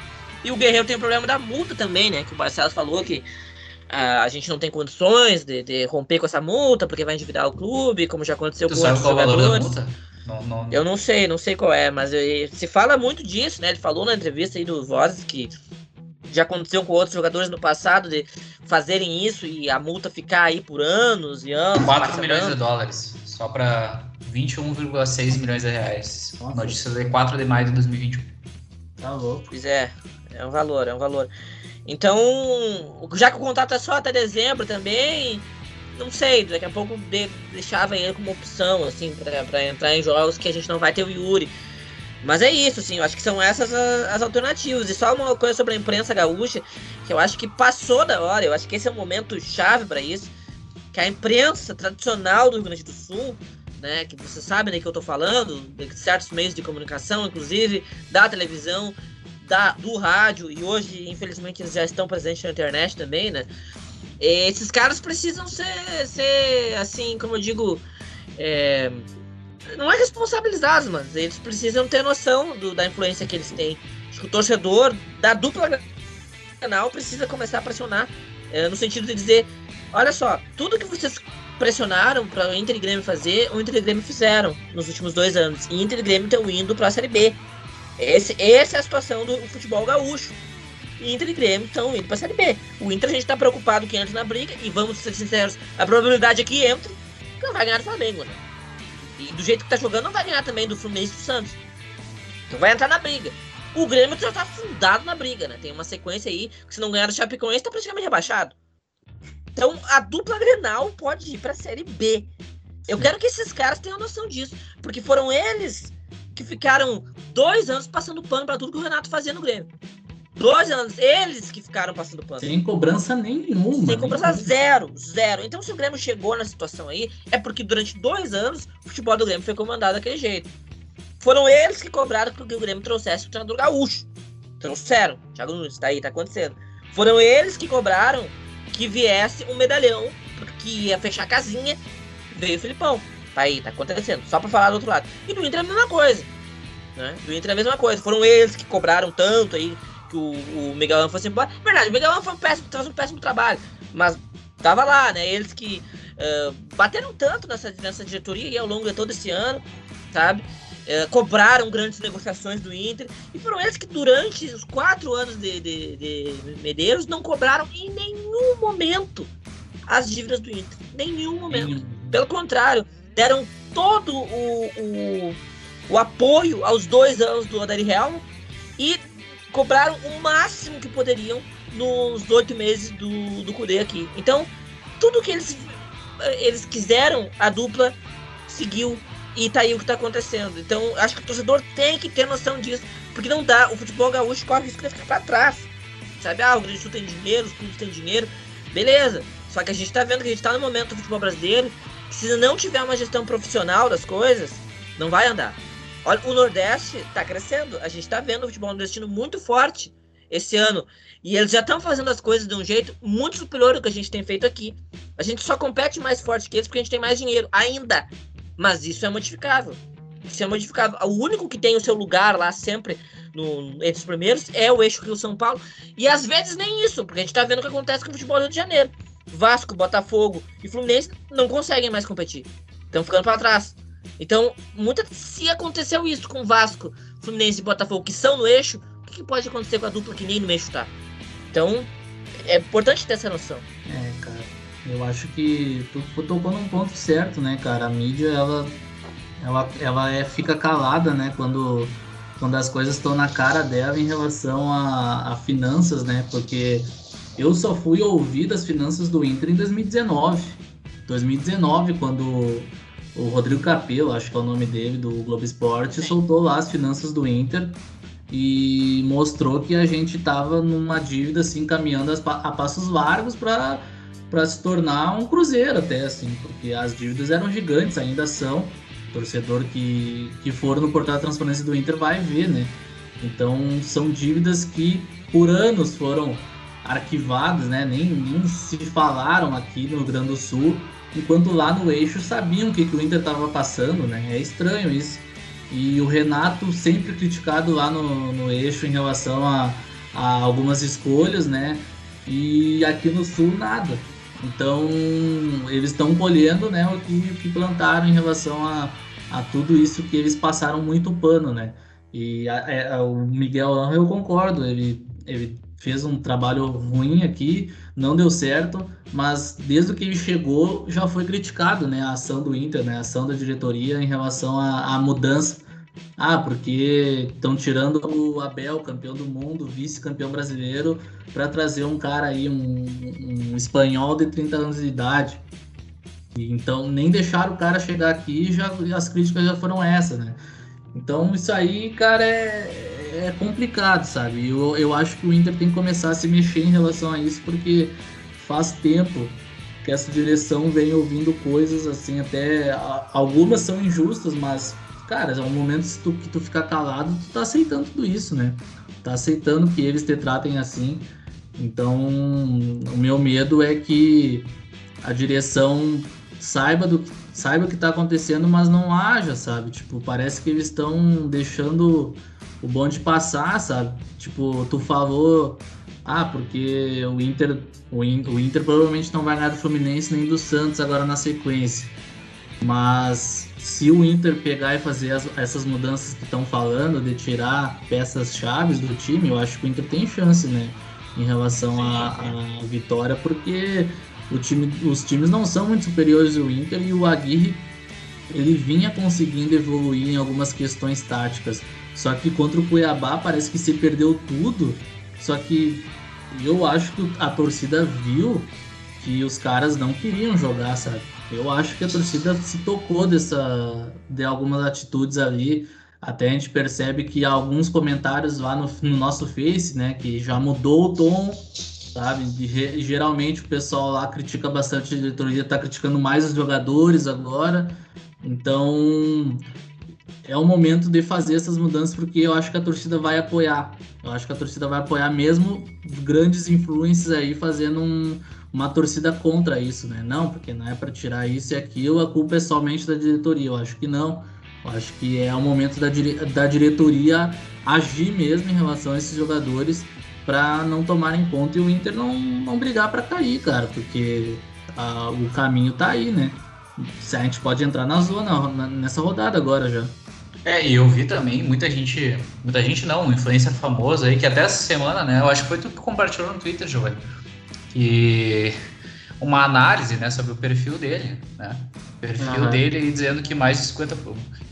E o Guerreiro tem o problema da multa também, né? Que o Barcelos falou que a, a gente não tem condições de, de, romper com essa multa, porque vai endividar o clube, como já aconteceu tu com outros jogadores. Não, não... Eu não sei, não sei qual é, mas eu, se fala muito disso, né? Ele falou na entrevista aí do Vozes que já aconteceu com outros jogadores no passado de fazerem isso e a multa ficar aí por anos e anos. 4 milhões de dólares, só para 21,6 milhões de reais. Nossa. Notícia de 4 de maio de 2021. Tá louco. Pois é, é um valor, é um valor. Então, já que o contrato é só até dezembro também, não sei, daqui a pouco de, deixava ele como opção, assim, para entrar em jogos que a gente não vai ter o Yuri. Mas é isso, assim, eu acho que são essas as, as, alternativas. E só uma coisa sobre a imprensa gaúcha, que eu acho que passou da hora, eu acho que esse é o momento chave para isso, que a imprensa tradicional do Rio Grande do Sul né, que você sabe né, que eu estou falando, de certos meios de comunicação, inclusive da televisão, da, do rádio, e hoje, infelizmente, eles já estão presentes na internet também, né? Esses caras precisam ser, ser assim, como eu digo, é, não é responsabilizados, mas eles precisam ter noção do, da influência que eles têm. Acho que o torcedor da dupla canal precisa começar a pressionar, é, no sentido de dizer, olha só, tudo que vocês pressionaram para o Inter e Grêmio fazer, o Inter e Grêmio fizeram nos últimos dois anos. E Inter e Grêmio estão indo para a Série B. Esse, essa é a situação do futebol gaúcho. Inter e Grêmio estão indo pra Série B. O Inter a gente tá preocupado que entre na briga, e vamos ser sinceros, a probabilidade é que entre, que não vai ganhar do Flamengo, né? E do jeito que tá jogando, não vai ganhar também do Fluminense e do Santos. Então vai entrar na briga. O Grêmio já tá fundado na briga, né? Tem uma sequência aí que se não ganhar do Chapecoense tá praticamente rebaixado. Então a dupla Grenal pode ir pra Série B. Eu quero que esses caras tenham noção disso, porque foram eles que ficaram dois anos passando pano para tudo que o Renato fazia no Grêmio. Dois anos, eles que ficaram passando pano. Sem cobrança nenhuma. Sem cobrança zero, zero. Então, se o Grêmio chegou na situação aí, é porque durante dois anos o futebol do Grêmio foi comandado daquele jeito. Foram eles que cobraram que o Grêmio trouxesse o treinador gaúcho. Trouxeram. Thiago Nunes, tá aí, tá acontecendo. Foram eles que cobraram que viesse um medalhão, porque ia fechar a casinha. Veio o Filipão. Tá aí, tá acontecendo. Só pra falar do outro lado. E do Inter é a mesma coisa. Né? Do Inter é a mesma coisa. Foram eles que cobraram tanto aí que o, o Miguelão fosse embora. Verdade, o Miguelão foi um péssimo, fez um péssimo trabalho. Mas tava lá, né? Eles que uh, bateram tanto nessa, nessa diretoria ao longo de todo esse ano, sabe? Uh, cobraram grandes negociações do Inter. E foram eles que durante os quatro anos de, de, de Medeiros não cobraram em nenhum momento as dívidas do Inter. Nenhum momento. Pelo contrário, deram todo o, o, o apoio aos dois anos do Odair Real e cobraram o máximo que poderiam nos oito meses do, do Kudê aqui. Então, tudo que eles, eles quiseram, a dupla seguiu e tá aí o que tá acontecendo. Então, acho que o torcedor tem que ter noção disso, porque não dá. O futebol gaúcho corre risco de ficar pra trás. Sabe? Ah, o Grande Sul tem dinheiro, os clubes têm dinheiro, beleza. Só que a gente tá vendo que a gente tá no momento do futebol brasileiro que se não tiver uma gestão profissional das coisas, não vai andar. Olha, o Nordeste está crescendo. A gente está vendo o futebol nordestino muito forte esse ano. E eles já estão fazendo as coisas de um jeito muito superior ao que a gente tem feito aqui. A gente só compete mais forte que eles porque a gente tem mais dinheiro, ainda. Mas isso é modificável. Isso é modificável. O único que tem o seu lugar lá sempre no, entre os primeiros é o eixo Rio-São Paulo. E às vezes nem isso, porque a gente está vendo o que acontece com o futebol do Rio de Janeiro. Vasco, Botafogo e Fluminense não conseguem mais competir. Estão ficando para trás. Então, muita, se aconteceu isso com Vasco, Fluminense e Botafogo, que são no eixo, o que, pode acontecer com a dupla que nem no eixo tá? Então, é importante ter essa noção. É, cara. Eu acho que tu, tocou num ponto certo, né, cara? A mídia, ela, ela, ela é, fica calada, né, quando, quando as coisas estão na cara dela em relação a, a finanças, né? Porque eu só fui ouvir das finanças do Inter em 2019. 2019, quando o Rodrigo Capello, acho que é o nome dele, do Globo Esporte, Sim. soltou lá as finanças do Inter e mostrou que a gente estava numa dívida assim caminhando a passos largos para para se tornar um cruzeiro até assim, porque as dívidas eram gigantes, ainda são. O torcedor que que for no portal da transparência do Inter vai ver, né? Então são dívidas que por anos foram arquivadas, né? Nem, nem se falaram aqui no Rio Grande do Sul enquanto lá no eixo sabiam o que, que o Inter estava passando, né? É estranho isso. E o Renato sempre criticado lá no, no eixo em relação a, a algumas escolhas, né? E aqui no sul nada. Então eles estão colhendo né, o que, que, plantaram em relação a, a tudo isso que eles passaram muito pano, né? E a, a, é, o Miguel eu concordo, ele, ele fez um trabalho ruim aqui, não deu certo, mas desde que ele chegou já foi criticado, né, a ação do Inter, né, a ação da diretoria em relação à mudança. Ah, porque estão tirando o Abel, campeão do mundo, vice-campeão brasileiro, para trazer um cara aí, um, um espanhol de 30 anos de idade. Então, nem deixaram o cara chegar aqui, já as críticas já foram essas, né? Então, isso aí, cara, é, é complicado, sabe? Eu, eu acho que o Inter tem que começar a se mexer em relação a isso, porque faz tempo que essa direção vem ouvindo coisas assim, até algumas são injustas, mas, cara, é um momento que tu, que tu ficar calado, tu tá aceitando tudo isso, né? Tá aceitando que eles te tratem assim. Então, o meu medo é que a direção saiba do saiba o que está acontecendo, mas não haja, sabe? Tipo, parece que eles estão deixando o bonde passar, sabe? Tipo, tu falou, ah, porque o Inter, o Inter provavelmente não vai ganhar do Fluminense nem do Santos agora na sequência. Mas se o Inter pegar e fazer as, essas mudanças que estão falando, de tirar peças chaves do time, eu acho que o Inter tem chance, né? em relação à vitória, porque o time, os times não são muito superiores ao Inter e o Aguirre ele vinha conseguindo evoluir em algumas questões táticas. Só que contra o Cuiabá parece que se perdeu tudo. Só que eu acho que a torcida viu que os caras não queriam jogar, sabe? Eu acho que a torcida se tocou dessa de algumas atitudes ali. Até a gente percebe que alguns comentários lá no, no nosso Face, né, que já mudou o tom, sabe? De, geralmente o pessoal lá critica bastante a diretoria, tá criticando mais os jogadores agora. Então, é o momento de fazer essas mudanças porque eu acho que a torcida vai apoiar. Eu acho que a torcida vai apoiar mesmo grandes influências aí fazendo um, uma torcida contra isso, né? Não, porque não é para tirar isso e aquilo, a culpa é somente da diretoria. Eu acho que não. Eu acho que é o momento da, dire da diretoria agir mesmo em relação a esses jogadores para não tomarem conta e o Inter não, não brigar para cair, cara, porque a, o caminho tá aí, né? A gente pode entrar na zona nessa rodada agora já. É, e eu vi também muita gente, muita gente não, influencer famoso aí, que até essa semana, né, eu acho que foi tu que compartilhou no Twitter, Giovanni, que uma análise, né, sobre o perfil dele, né, o perfil uhum. dele dizendo que mais de 50,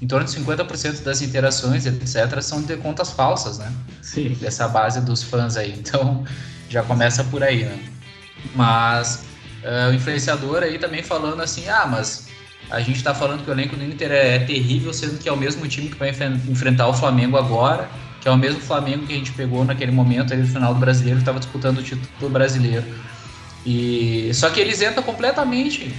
em torno de 50% das interações, etc, são de contas falsas, né, Sim. dessa base dos fãs aí, então já começa por aí, né, mas uh, o influenciador aí também falando assim, ah, mas a gente está falando que o elenco do Inter é, é, terrível, sendo que é o mesmo time que vai enfrentar o Flamengo agora, que é o mesmo Flamengo que a gente pegou naquele momento ali no final do brasileiro, que estava disputando o título brasileiro. E só que eles entram completamente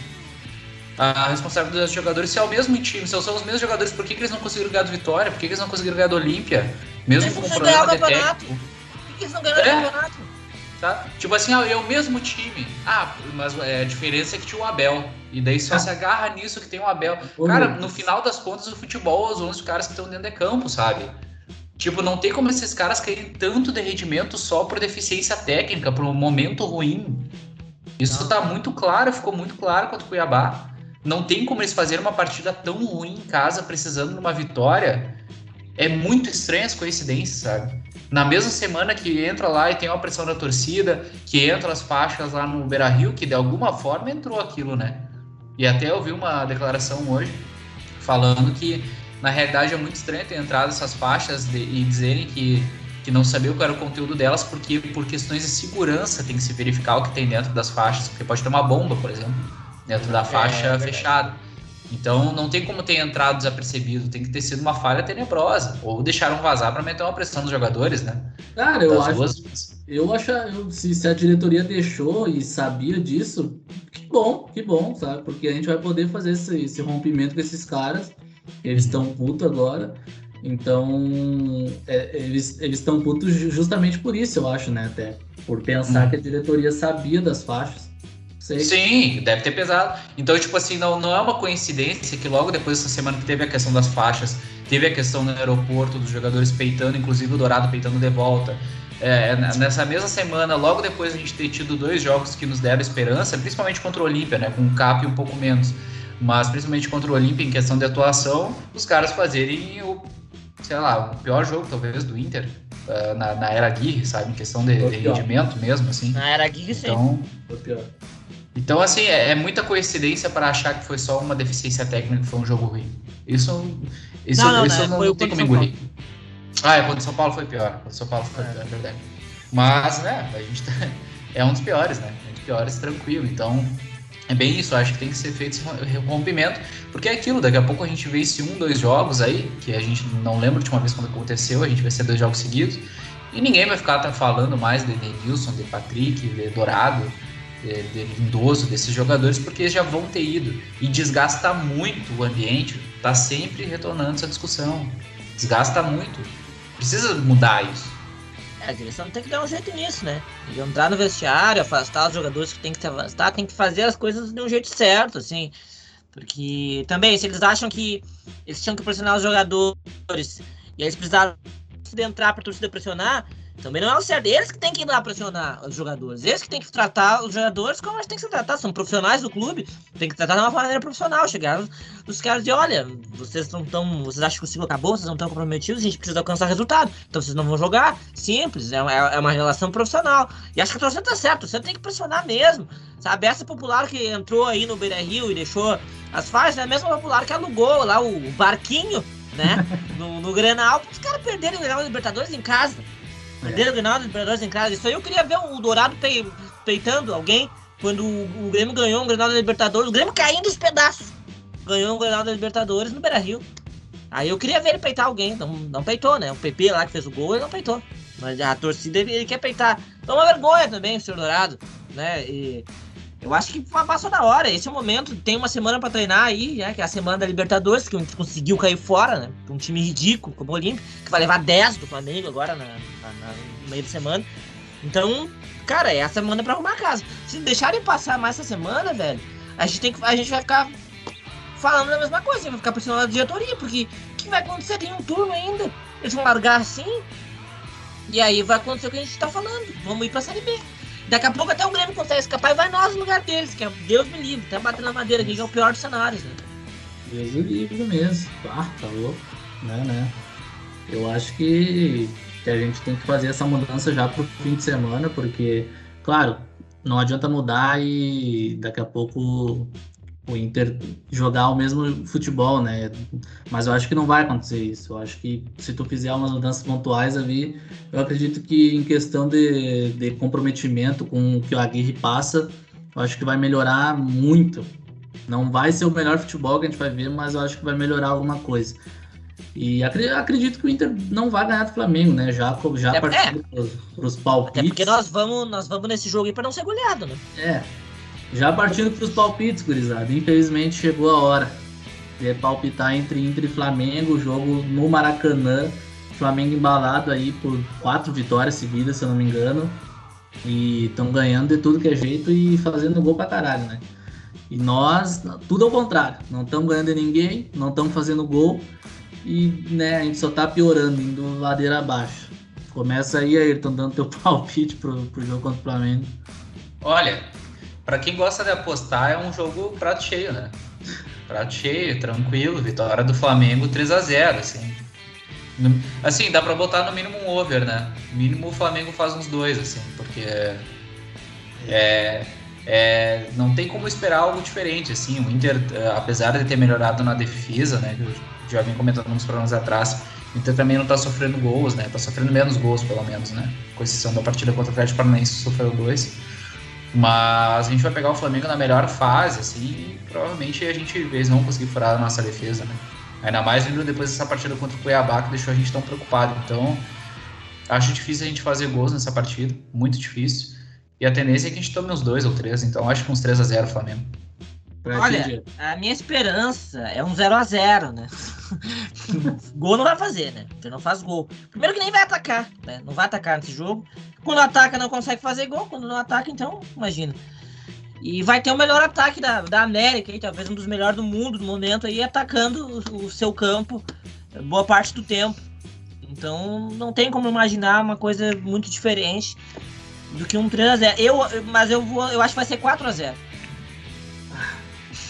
a responsabilidade dos jogadores se é o mesmo time, se são os mesmos jogadores, por que, que eles não conseguiram ganhar do Vitória? Por que, que eles não conseguiram ganhar do Olímpia? Mesmo com um problema de técnico. Por que eles não ganharam é. o campeonato? Tá? Tipo assim, ah, é o mesmo time. Ah, mas é, a diferença é que tinha o Abel. E daí só ah. se agarra nisso que tem o Abel. Cara, no final das contas, o futebol, os 11 caras que estão dentro de campo, sabe? Tipo, não tem como esses caras caírem tanto de rendimento só por deficiência técnica, por um momento ruim. Isso não. tá muito claro, ficou muito claro contra o Cuiabá. Não tem como eles fazerem uma partida tão ruim em casa, precisando de uma vitória. É muito estranho as coincidências, sabe? na mesma semana que entra lá e tem uma pressão da torcida, que entra as faixas lá no Beira Rio, que de alguma forma entrou aquilo, né? E até eu vi uma declaração hoje falando que na realidade é muito estranho ter entrado essas faixas de, e dizerem que, que não sabiam qual era o conteúdo delas, porque por questões de segurança tem que se verificar o que tem dentro das faixas, porque pode ter uma bomba, por exemplo, dentro da é, faixa é, fechada. Então não tem como ter entrado desapercebido, tem que ter sido uma falha tenebrosa. Ou deixaram vazar para meter uma pressão nos jogadores, né? Cara, eu acho. Duas... Eu acho. Se, se a diretoria deixou e sabia disso, que bom, que bom, sabe? Porque a gente vai poder fazer esse, esse rompimento com esses caras. Eles estão putos agora. Então, é, eles estão putos justamente por isso, eu acho, né? Até. Por pensar hum. que a diretoria sabia das faixas. Sei. Sim, deve ter pesado. Então, tipo assim, não, não é uma coincidência que logo depois dessa semana que teve a questão das faixas, teve a questão no aeroporto dos jogadores peitando, inclusive o Dourado peitando de volta. É, nessa mesma semana, logo depois a gente ter tido dois jogos que nos deram esperança, principalmente contra o Olímpia, né? Com um cap um pouco menos. Mas principalmente contra o Olímpia, em questão de atuação, os caras fazerem o, sei lá, o pior jogo talvez do Inter. Uh, na, na, era Aguirre, sabe? Em questão de, de rendimento mesmo, assim. Na era Aguirre, então, sim. Então, assim, é, é muita coincidência para achar que foi só uma deficiência técnica que foi um jogo ruim. Isso, isso não, não, isso né? não, não tem como engolir. Ah, é, quando o São Paulo foi pior. Quando o São Paulo foi é. pior, é verdade. Mas, né, a gente tá, é um dos piores, né? Um dos piores, tranquilo. Então, é bem isso. Acho que tem que ser feito esse rompimento. Porque é aquilo, daqui a pouco a gente vê esse um, dois jogos aí, que a gente não lembra a última vez quando aconteceu, a gente vai ser dois jogos seguidos. E ninguém vai ficar falando mais de Denilson, de Patrick, de Dourado de, de Lindoso, desses jogadores, porque já vão ter ido. E desgasta muito o ambiente, tá sempre retornando essa discussão. Desgasta muito. Precisa mudar isso. É, a direção tem que dar um jeito nisso, né? Entrar no vestiário, afastar os jogadores que tem que se afastar, tem que fazer as coisas de um jeito certo, assim. Porque também, se eles acham que eles tinham que pressionar os jogadores e eles precisaram de entrar para torcida pressionar, Também não é o certo. Eles que têm que ir lá pressionar os jogadores. Eles que têm que tratar os jogadores como eles têm que ser tratados. São profissionais do clube, tem que tratar de uma maneira profissional. Chegar os caras e olha, vocês não estão. Vocês acham que o ciclo acabou, vocês não estão comprometidos, a gente precisa alcançar resultado. Então vocês não vão jogar. Simples, é, é, é uma relação profissional. E acho que a torcida tá certo, você tem que pressionar mesmo. Sabe, essa popular que entrou aí no Beira Rio e deixou as faixas, é a mesma popular que alugou lá o barquinho, né? no, no Grenal. Os caras perderam o Grenal Libertadores em casa. Perderam o Grenal Libertadores em casa. Isso aí eu queria ver o Dourado pe peitando alguém quando o, Grêmio ganhou um Grenal da Libertadores. O Grêmio caindo dos pedaços. Ganhou um Grenal da Libertadores no Beira Rio. Aí eu queria ver ele peitar alguém. Não, não peitou, né? O PP lá que fez o gol, ele não peitou. Mas a torcida ele, ele quer peitar. Então é uma vergonha também, o senhor Dourado. Né? E eu acho que passou da hora. Esse é o momento. Tem uma semana para treinar aí, né? Que é a semana da Libertadores, que conseguiu cair fora, né? Um time ridículo, como o Olímpico, que vai levar 10 do Flamengo agora na, na, na, no meio de semana. Então, cara, é a semana para arrumar a casa. Se deixarem passar mais essa semana, velho, a gente, tem que, a gente vai ficar falando a mesma coisa, vai ficar pressionando a diretoria, porque o que vai acontecer? Tem um turno ainda. Eles vão largar assim. E aí vai acontecer o que a gente tá falando. Vamos ir pra Série B. Daqui a pouco até o Grêmio consegue escapar e vai nós no lugar deles, que é Deus me livre, até bater na madeira aqui, que é o pior dos cenários, né? Deus me livre mesmo. Ah, tá louco. Né, né? Eu acho que, que a gente tem que fazer essa mudança já pro fim de semana, porque, claro, não adianta mudar e daqui a pouco o Inter jogar o mesmo futebol, né? Mas eu acho que não vai acontecer isso. Eu acho que se tu fizer umas mudanças pontuais ali, eu acredito que em questão de, de comprometimento com o que o Aguirre passa, eu acho que vai melhorar muito. Não vai ser o melhor futebol que a gente vai ver, mas eu acho que vai melhorar alguma coisa. E acredito que o Inter não vai ganhar do Flamengo, né? Já, já é, partindo é. para os palpites. Até porque nós vamos, nós vamos nesse jogo aí para não ser goleado, né? É, já partindo para os palpites, gurizada. Infelizmente chegou a hora de palpitar entre Inter e Flamengo, jogo no Maracanã. Flamengo embalado aí por quatro vitórias seguidas, se eu não me engano. E estão ganhando de tudo que é jeito e fazendo gol pra caralho, né? E nós, tudo ao contrário. Não estamos ganhando de ninguém, não estamos fazendo gol. E né, a gente só tá piorando, indo ladeira abaixo. Começa aí, Ayrton, dando teu palpite pro, pro jogo contra o Flamengo. Olha, para quem gosta de apostar, é um jogo prato cheio, né? Prato cheio, tranquilo, vitória do Flamengo 3 a 0 assim. Assim, dá para botar no mínimo um over, né? Mínimo o Flamengo faz uns dois, assim, porque é, é, não tem como esperar algo diferente, assim. O Inter, é, apesar de ter melhorado na defesa, né? Que eu já vim comentando uns programas atrás, o Inter também não tá sofrendo gols, né? Tá sofrendo menos gols, pelo menos, né? Com exceção da partida contra o Atlético Paranaense, sofreu dois. Mas a gente vai pegar o Flamengo na melhor fase, assim, e provavelmente a gente eles vão conseguir furar a nossa defesa, né? Ainda mais vindo depois dessa partida contra o Cuiabá que deixou a gente tão preocupado. Então, acho difícil a gente fazer gols nessa partida, muito difícil. E a tendência é que a gente tome uns dois ou três, então acho que uns 3 a 0 Flamengo. Olha, a minha esperança é um 0 a 0 né? gol não vai fazer, né? Você não faz gol. Primeiro que nem vai atacar, né? Não vai atacar nesse jogo. Quando ataca, não consegue fazer gol. Quando não ataca, então, imagina. E vai ter o melhor ataque da, da América, aí, talvez um dos melhores do mundo no momento, aí, atacando o, o seu campo boa parte do tempo. Então, não tem como imaginar uma coisa muito diferente do que um 3x0. Eu, mas eu, vou, eu acho que vai ser 4x0.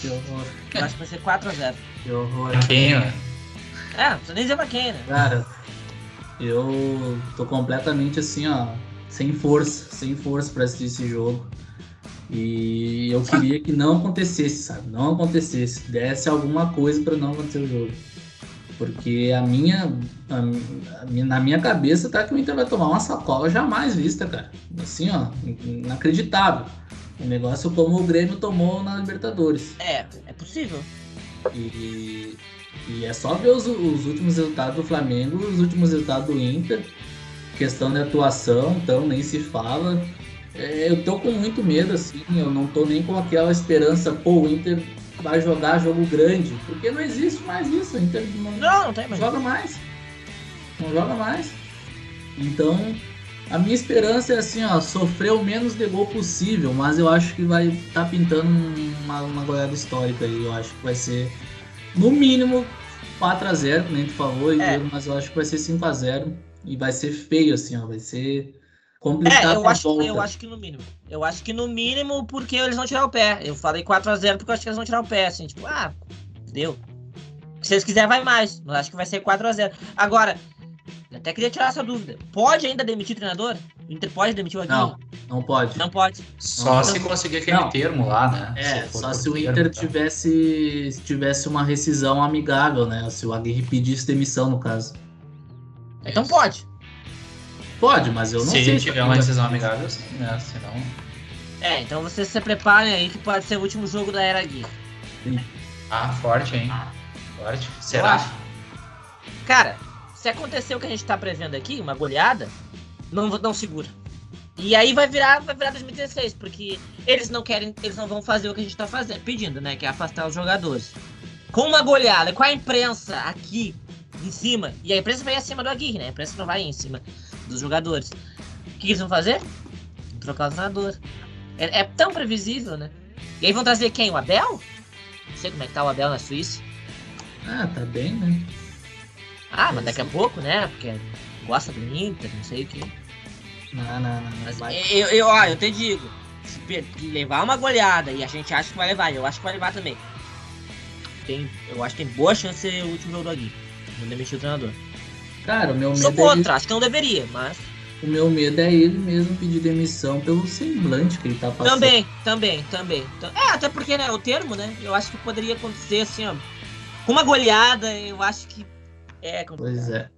Que horror. Eu acho que vai ser 4x0. Que horror. Quem, mano? É, não precisa nem dizer pra quem, né? Cara, eu tô completamente assim, ó, sem força, sem força pra assistir esse jogo. E eu queria que não acontecesse, sabe? Não acontecesse. Desse alguma coisa para não acontecer o jogo. Porque a minha, a, a minha, na minha cabeça tá que o Inter vai tomar uma sacola jamais vista, cara. Assim, ó, inacreditável. O negócio como o Grêmio tomou na Libertadores. É, é possível. E, e é só ver os, os últimos resultados do Flamengo, os últimos resultados do Inter. Questão de atuação, então nem se fala. É, eu tô com muito medo, assim, eu não tô nem com aquela esperança, pô, o Inter vai jogar jogo grande, porque não existe mais isso, o Inter não, não, não tem mais. joga mais. Não joga mais. Então, a minha esperança é assim, ó, sofrer o menos de gol possível, mas eu acho que vai estar tá pintando uma, uma goleada histórica aí. Eu acho que vai ser, no mínimo, 4x0, nem tu falou, é. mas eu acho que vai ser 5x0. e vai ser feio, assim, ó. Vai ser complicado. É, eu acho, eu acho que no mínimo. Eu acho que no mínimo porque eles vão tirar o pé. Eu falei 4x0 porque eu acho que eles vão tirar o pé, assim, tipo, ah, deu. Se eles quiserem, vai mais. Mas acho que vai ser 4x0. Agora, até queria tirar essa dúvida. Pode ainda demitir o treinador? O Inter pode demitir o Aguirre? Não, não pode. Não pode. Só não, se conseguir aquele não. termo lá, né? É, se só se o Inter termo, tivesse, tá. tivesse uma rescisão amigável, né? Se o Aguirre pedisse demissão, no caso. Então Isso. pode. Pode, mas eu não se sei. Se tiver uma decisão amigável, sim, né? Senão. É, então vocês se preparem aí que pode ser o último jogo da Era Gui. Ah, forte, hein? Forte. Será? Cara, se acontecer o que a gente tá prevendo aqui, uma goleada, não, não segura. E aí vai virar, vai virar 2016, porque eles não querem, eles não vão fazer o que a gente tá fazendo, pedindo, né? Que é afastar os jogadores. Com uma goleada, com a imprensa aqui em cima, e a imprensa vai acima do Aguirre, né? A imprensa não vai em cima dos jogadores. O que eles vão fazer? Trocar o treinador. É, é, tão previsível, né? E aí vão trazer quem? O Abel? Não sei como é que tá o Abel na Suíça. Ah, tá bem, né? Ah, mas daqui a pouco, né? Porque gosta do Inter, não sei o que. Não, não, não. Mas eu, eu, ó, eu te digo, se levar uma goleada e a gente acha que vai levar, eu acho que vai levar também. Tem, eu acho que tem boa chance de ser o último jogo do Agui. Não demitir o treinador. Cara, o meu medo. Sou é contra, é acho que não deveria, mas. O meu medo é ele mesmo pedir demissão pelo semblante que ele tá passando. Também, também, também. É, até porque, né, o termo, né? Eu acho que poderia acontecer assim, ó. Com uma goleada, eu acho que é complicado. Pois é.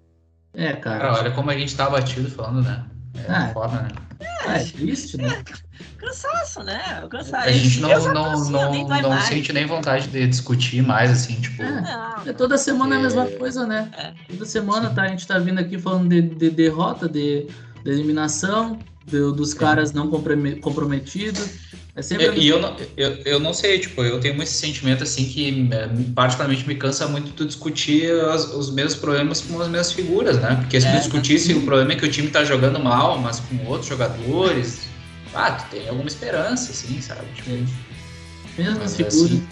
É, cara. cara olha como a gente tá batido falando, né? É ah, foda, né? É, é triste, né? É, cansaço, né? O cansaço. A gente não, não, assim, não, não, não sente nem vontade de discutir mais, assim, tipo. É, é toda semana é a mesma coisa, né? É. Toda semana tá, a gente tá vindo aqui falando de, de derrota, de, de eliminação, de, dos caras não comprometidos. É sempre eu, e eu não, eu, eu não sei, tipo, eu tenho esse sentimento assim que é, particularmente me cansa muito de discutir as, os mesmos problemas com as mesmas figuras, né? Porque se é, tu discutisse o problema é que o time tá jogando mal, mas com outros jogadores, ah, tu tem alguma esperança, assim, sabe? Tipo, Mesmas figuras, assim...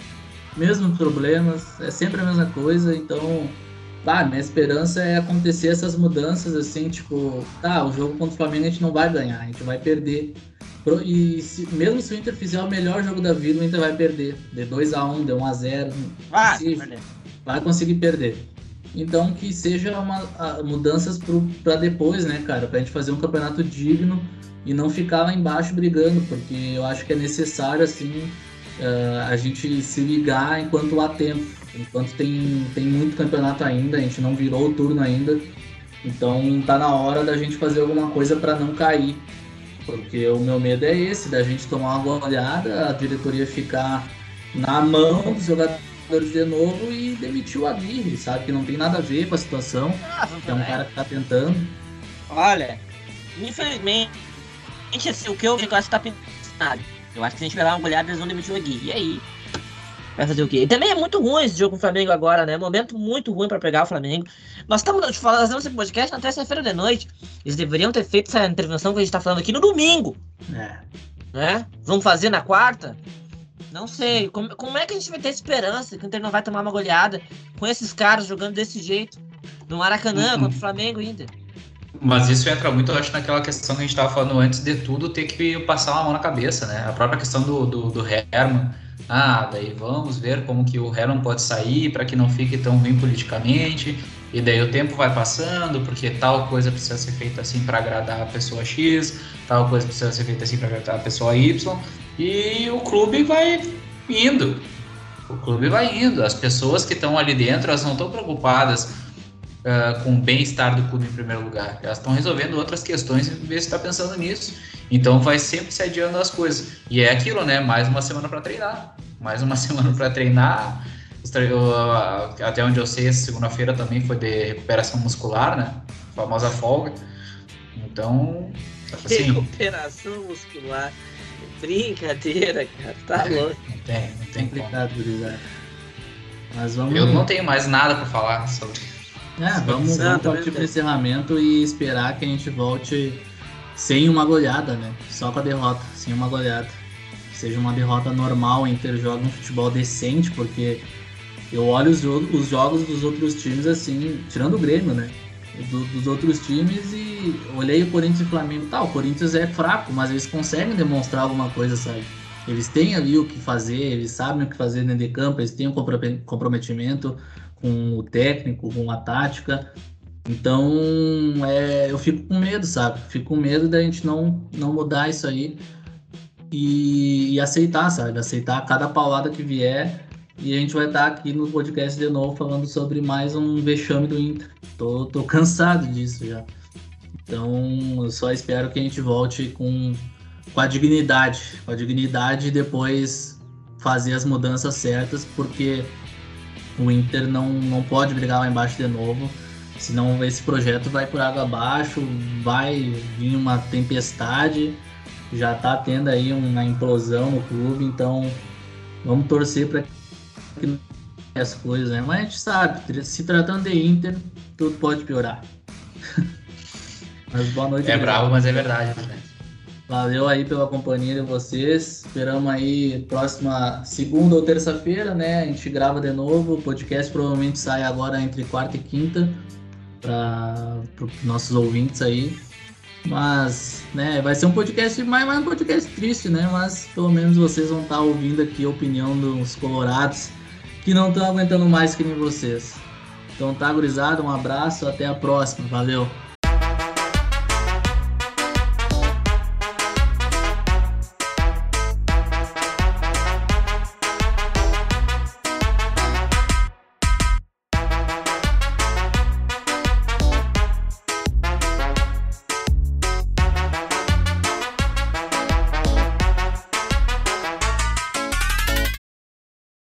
mesmos problemas, é sempre a mesma coisa, então. Tá, minha esperança é acontecer essas mudanças assim, tipo, tá, o jogo contra o Flamengo a gente não vai ganhar, a gente vai perder e se, mesmo se o Inter fizer o melhor jogo da vida, o Inter vai perder. De 2x1, de 1x0. Vai, vai conseguir perder. Então que seja uma, a, mudanças para depois, né, cara? Pra gente fazer um campeonato digno e não ficar lá embaixo brigando, porque eu acho que é necessário, assim, uh, a gente se ligar enquanto há tempo. Enquanto tem, tem muito campeonato ainda, a gente não virou o turno ainda. Então tá na hora da gente fazer alguma coisa para não cair. Porque o meu medo é esse, da gente tomar uma goleada, a diretoria ficar na mão dos jogadores de novo e demitir o Aguirre, sabe? Que não tem nada a ver com a situação. Ah, é um cara que tá tentando. Olha, infelizmente, assim, o que eu acho que tá pensado. Eu acho que se a gente pegar uma goleada, eles vão demitir o Aguirre. E aí? Vai fazer o quê? E também é muito ruim esse jogo com o Flamengo agora, né? Momento muito ruim para pegar o Flamengo. Nós estamos fazendo esse podcast na terça-feira de noite. Eles deveriam ter feito essa intervenção que a gente tá falando aqui no domingo. É. Né? Vamos fazer na quarta? Não sei. Como, como é que a gente vai ter esperança que o Inter não vai tomar uma goleada com esses caras jogando desse jeito? No Maracanã, uhum. contra o Flamengo ainda. Mas isso entra muito, eu acho, naquela questão que a gente estava falando antes de tudo, ter que passar uma mão na cabeça, né? A própria questão do, do, do Herman ah, daí vamos ver como que o Herman pode sair para que não fique tão ruim politicamente. E daí o tempo vai passando, porque tal coisa precisa ser feita assim para agradar a pessoa X, tal coisa precisa ser feita assim para agradar a pessoa Y, e o clube vai indo. O clube vai indo. As pessoas que estão ali dentro, elas não estão preocupadas uh, com o bem-estar do clube em primeiro lugar. Elas estão resolvendo outras questões em vez de estar pensando nisso. Então vai sempre se adiando as coisas. E é aquilo, né? Mais uma semana para treinar. Mais uma semana para treinar. Até onde eu sei, segunda-feira também foi de recuperação muscular, né? A famosa folga. Então. Assim, recuperação muscular. Brincadeira, cara. Tá louco. Não tem, não tem complicado, Mas vamos... Eu não tenho mais nada para falar sobre. É, vamos, vamos partir para encerramento e esperar que a gente volte sem uma goleada, né? Só com a derrota, sem uma goleada. Que seja uma derrota normal, o Inter joga um futebol decente, porque eu olho os, os jogos dos outros times assim, tirando o Grêmio, né? do, dos outros times e olhei o Corinthians e o Flamengo. Tá, o Corinthians é fraco, mas eles conseguem demonstrar alguma coisa, sabe? Eles têm ali o que fazer, eles sabem o que fazer dentro de campo, eles têm um comprometimento com o técnico, com a tática. Então, é, eu fico com medo, sabe? Fico com medo da gente não, não mudar isso aí e, e aceitar, sabe? Aceitar cada paulada que vier e a gente vai estar aqui no podcast de novo falando sobre mais um vexame do Inter. Tô, tô cansado disso já. Então, eu só espero que a gente volte com, com a dignidade. Com a dignidade e depois fazer as mudanças certas, porque o Inter não, não pode brigar lá embaixo de novo. Senão esse projeto vai por água abaixo, vai vir uma tempestade. Já tá tendo aí uma implosão no clube, então vamos torcer para que as coisas, né? Mas a gente sabe, se tratando de Inter, tudo pode piorar. mas boa noite. É bravo, mas é verdade, né? Valeu aí pela companhia de vocês. Esperamos aí próxima segunda ou terça-feira, né? A gente grava de novo. O podcast provavelmente sai agora entre quarta e quinta para os nossos ouvintes aí. Mas, né, vai ser um podcast mais, mais um podcast triste, né? Mas pelo menos vocês vão estar ouvindo aqui a opinião dos colorados que não estão aguentando mais que nem vocês. Então tá, gurizada, um abraço, até a próxima, valeu!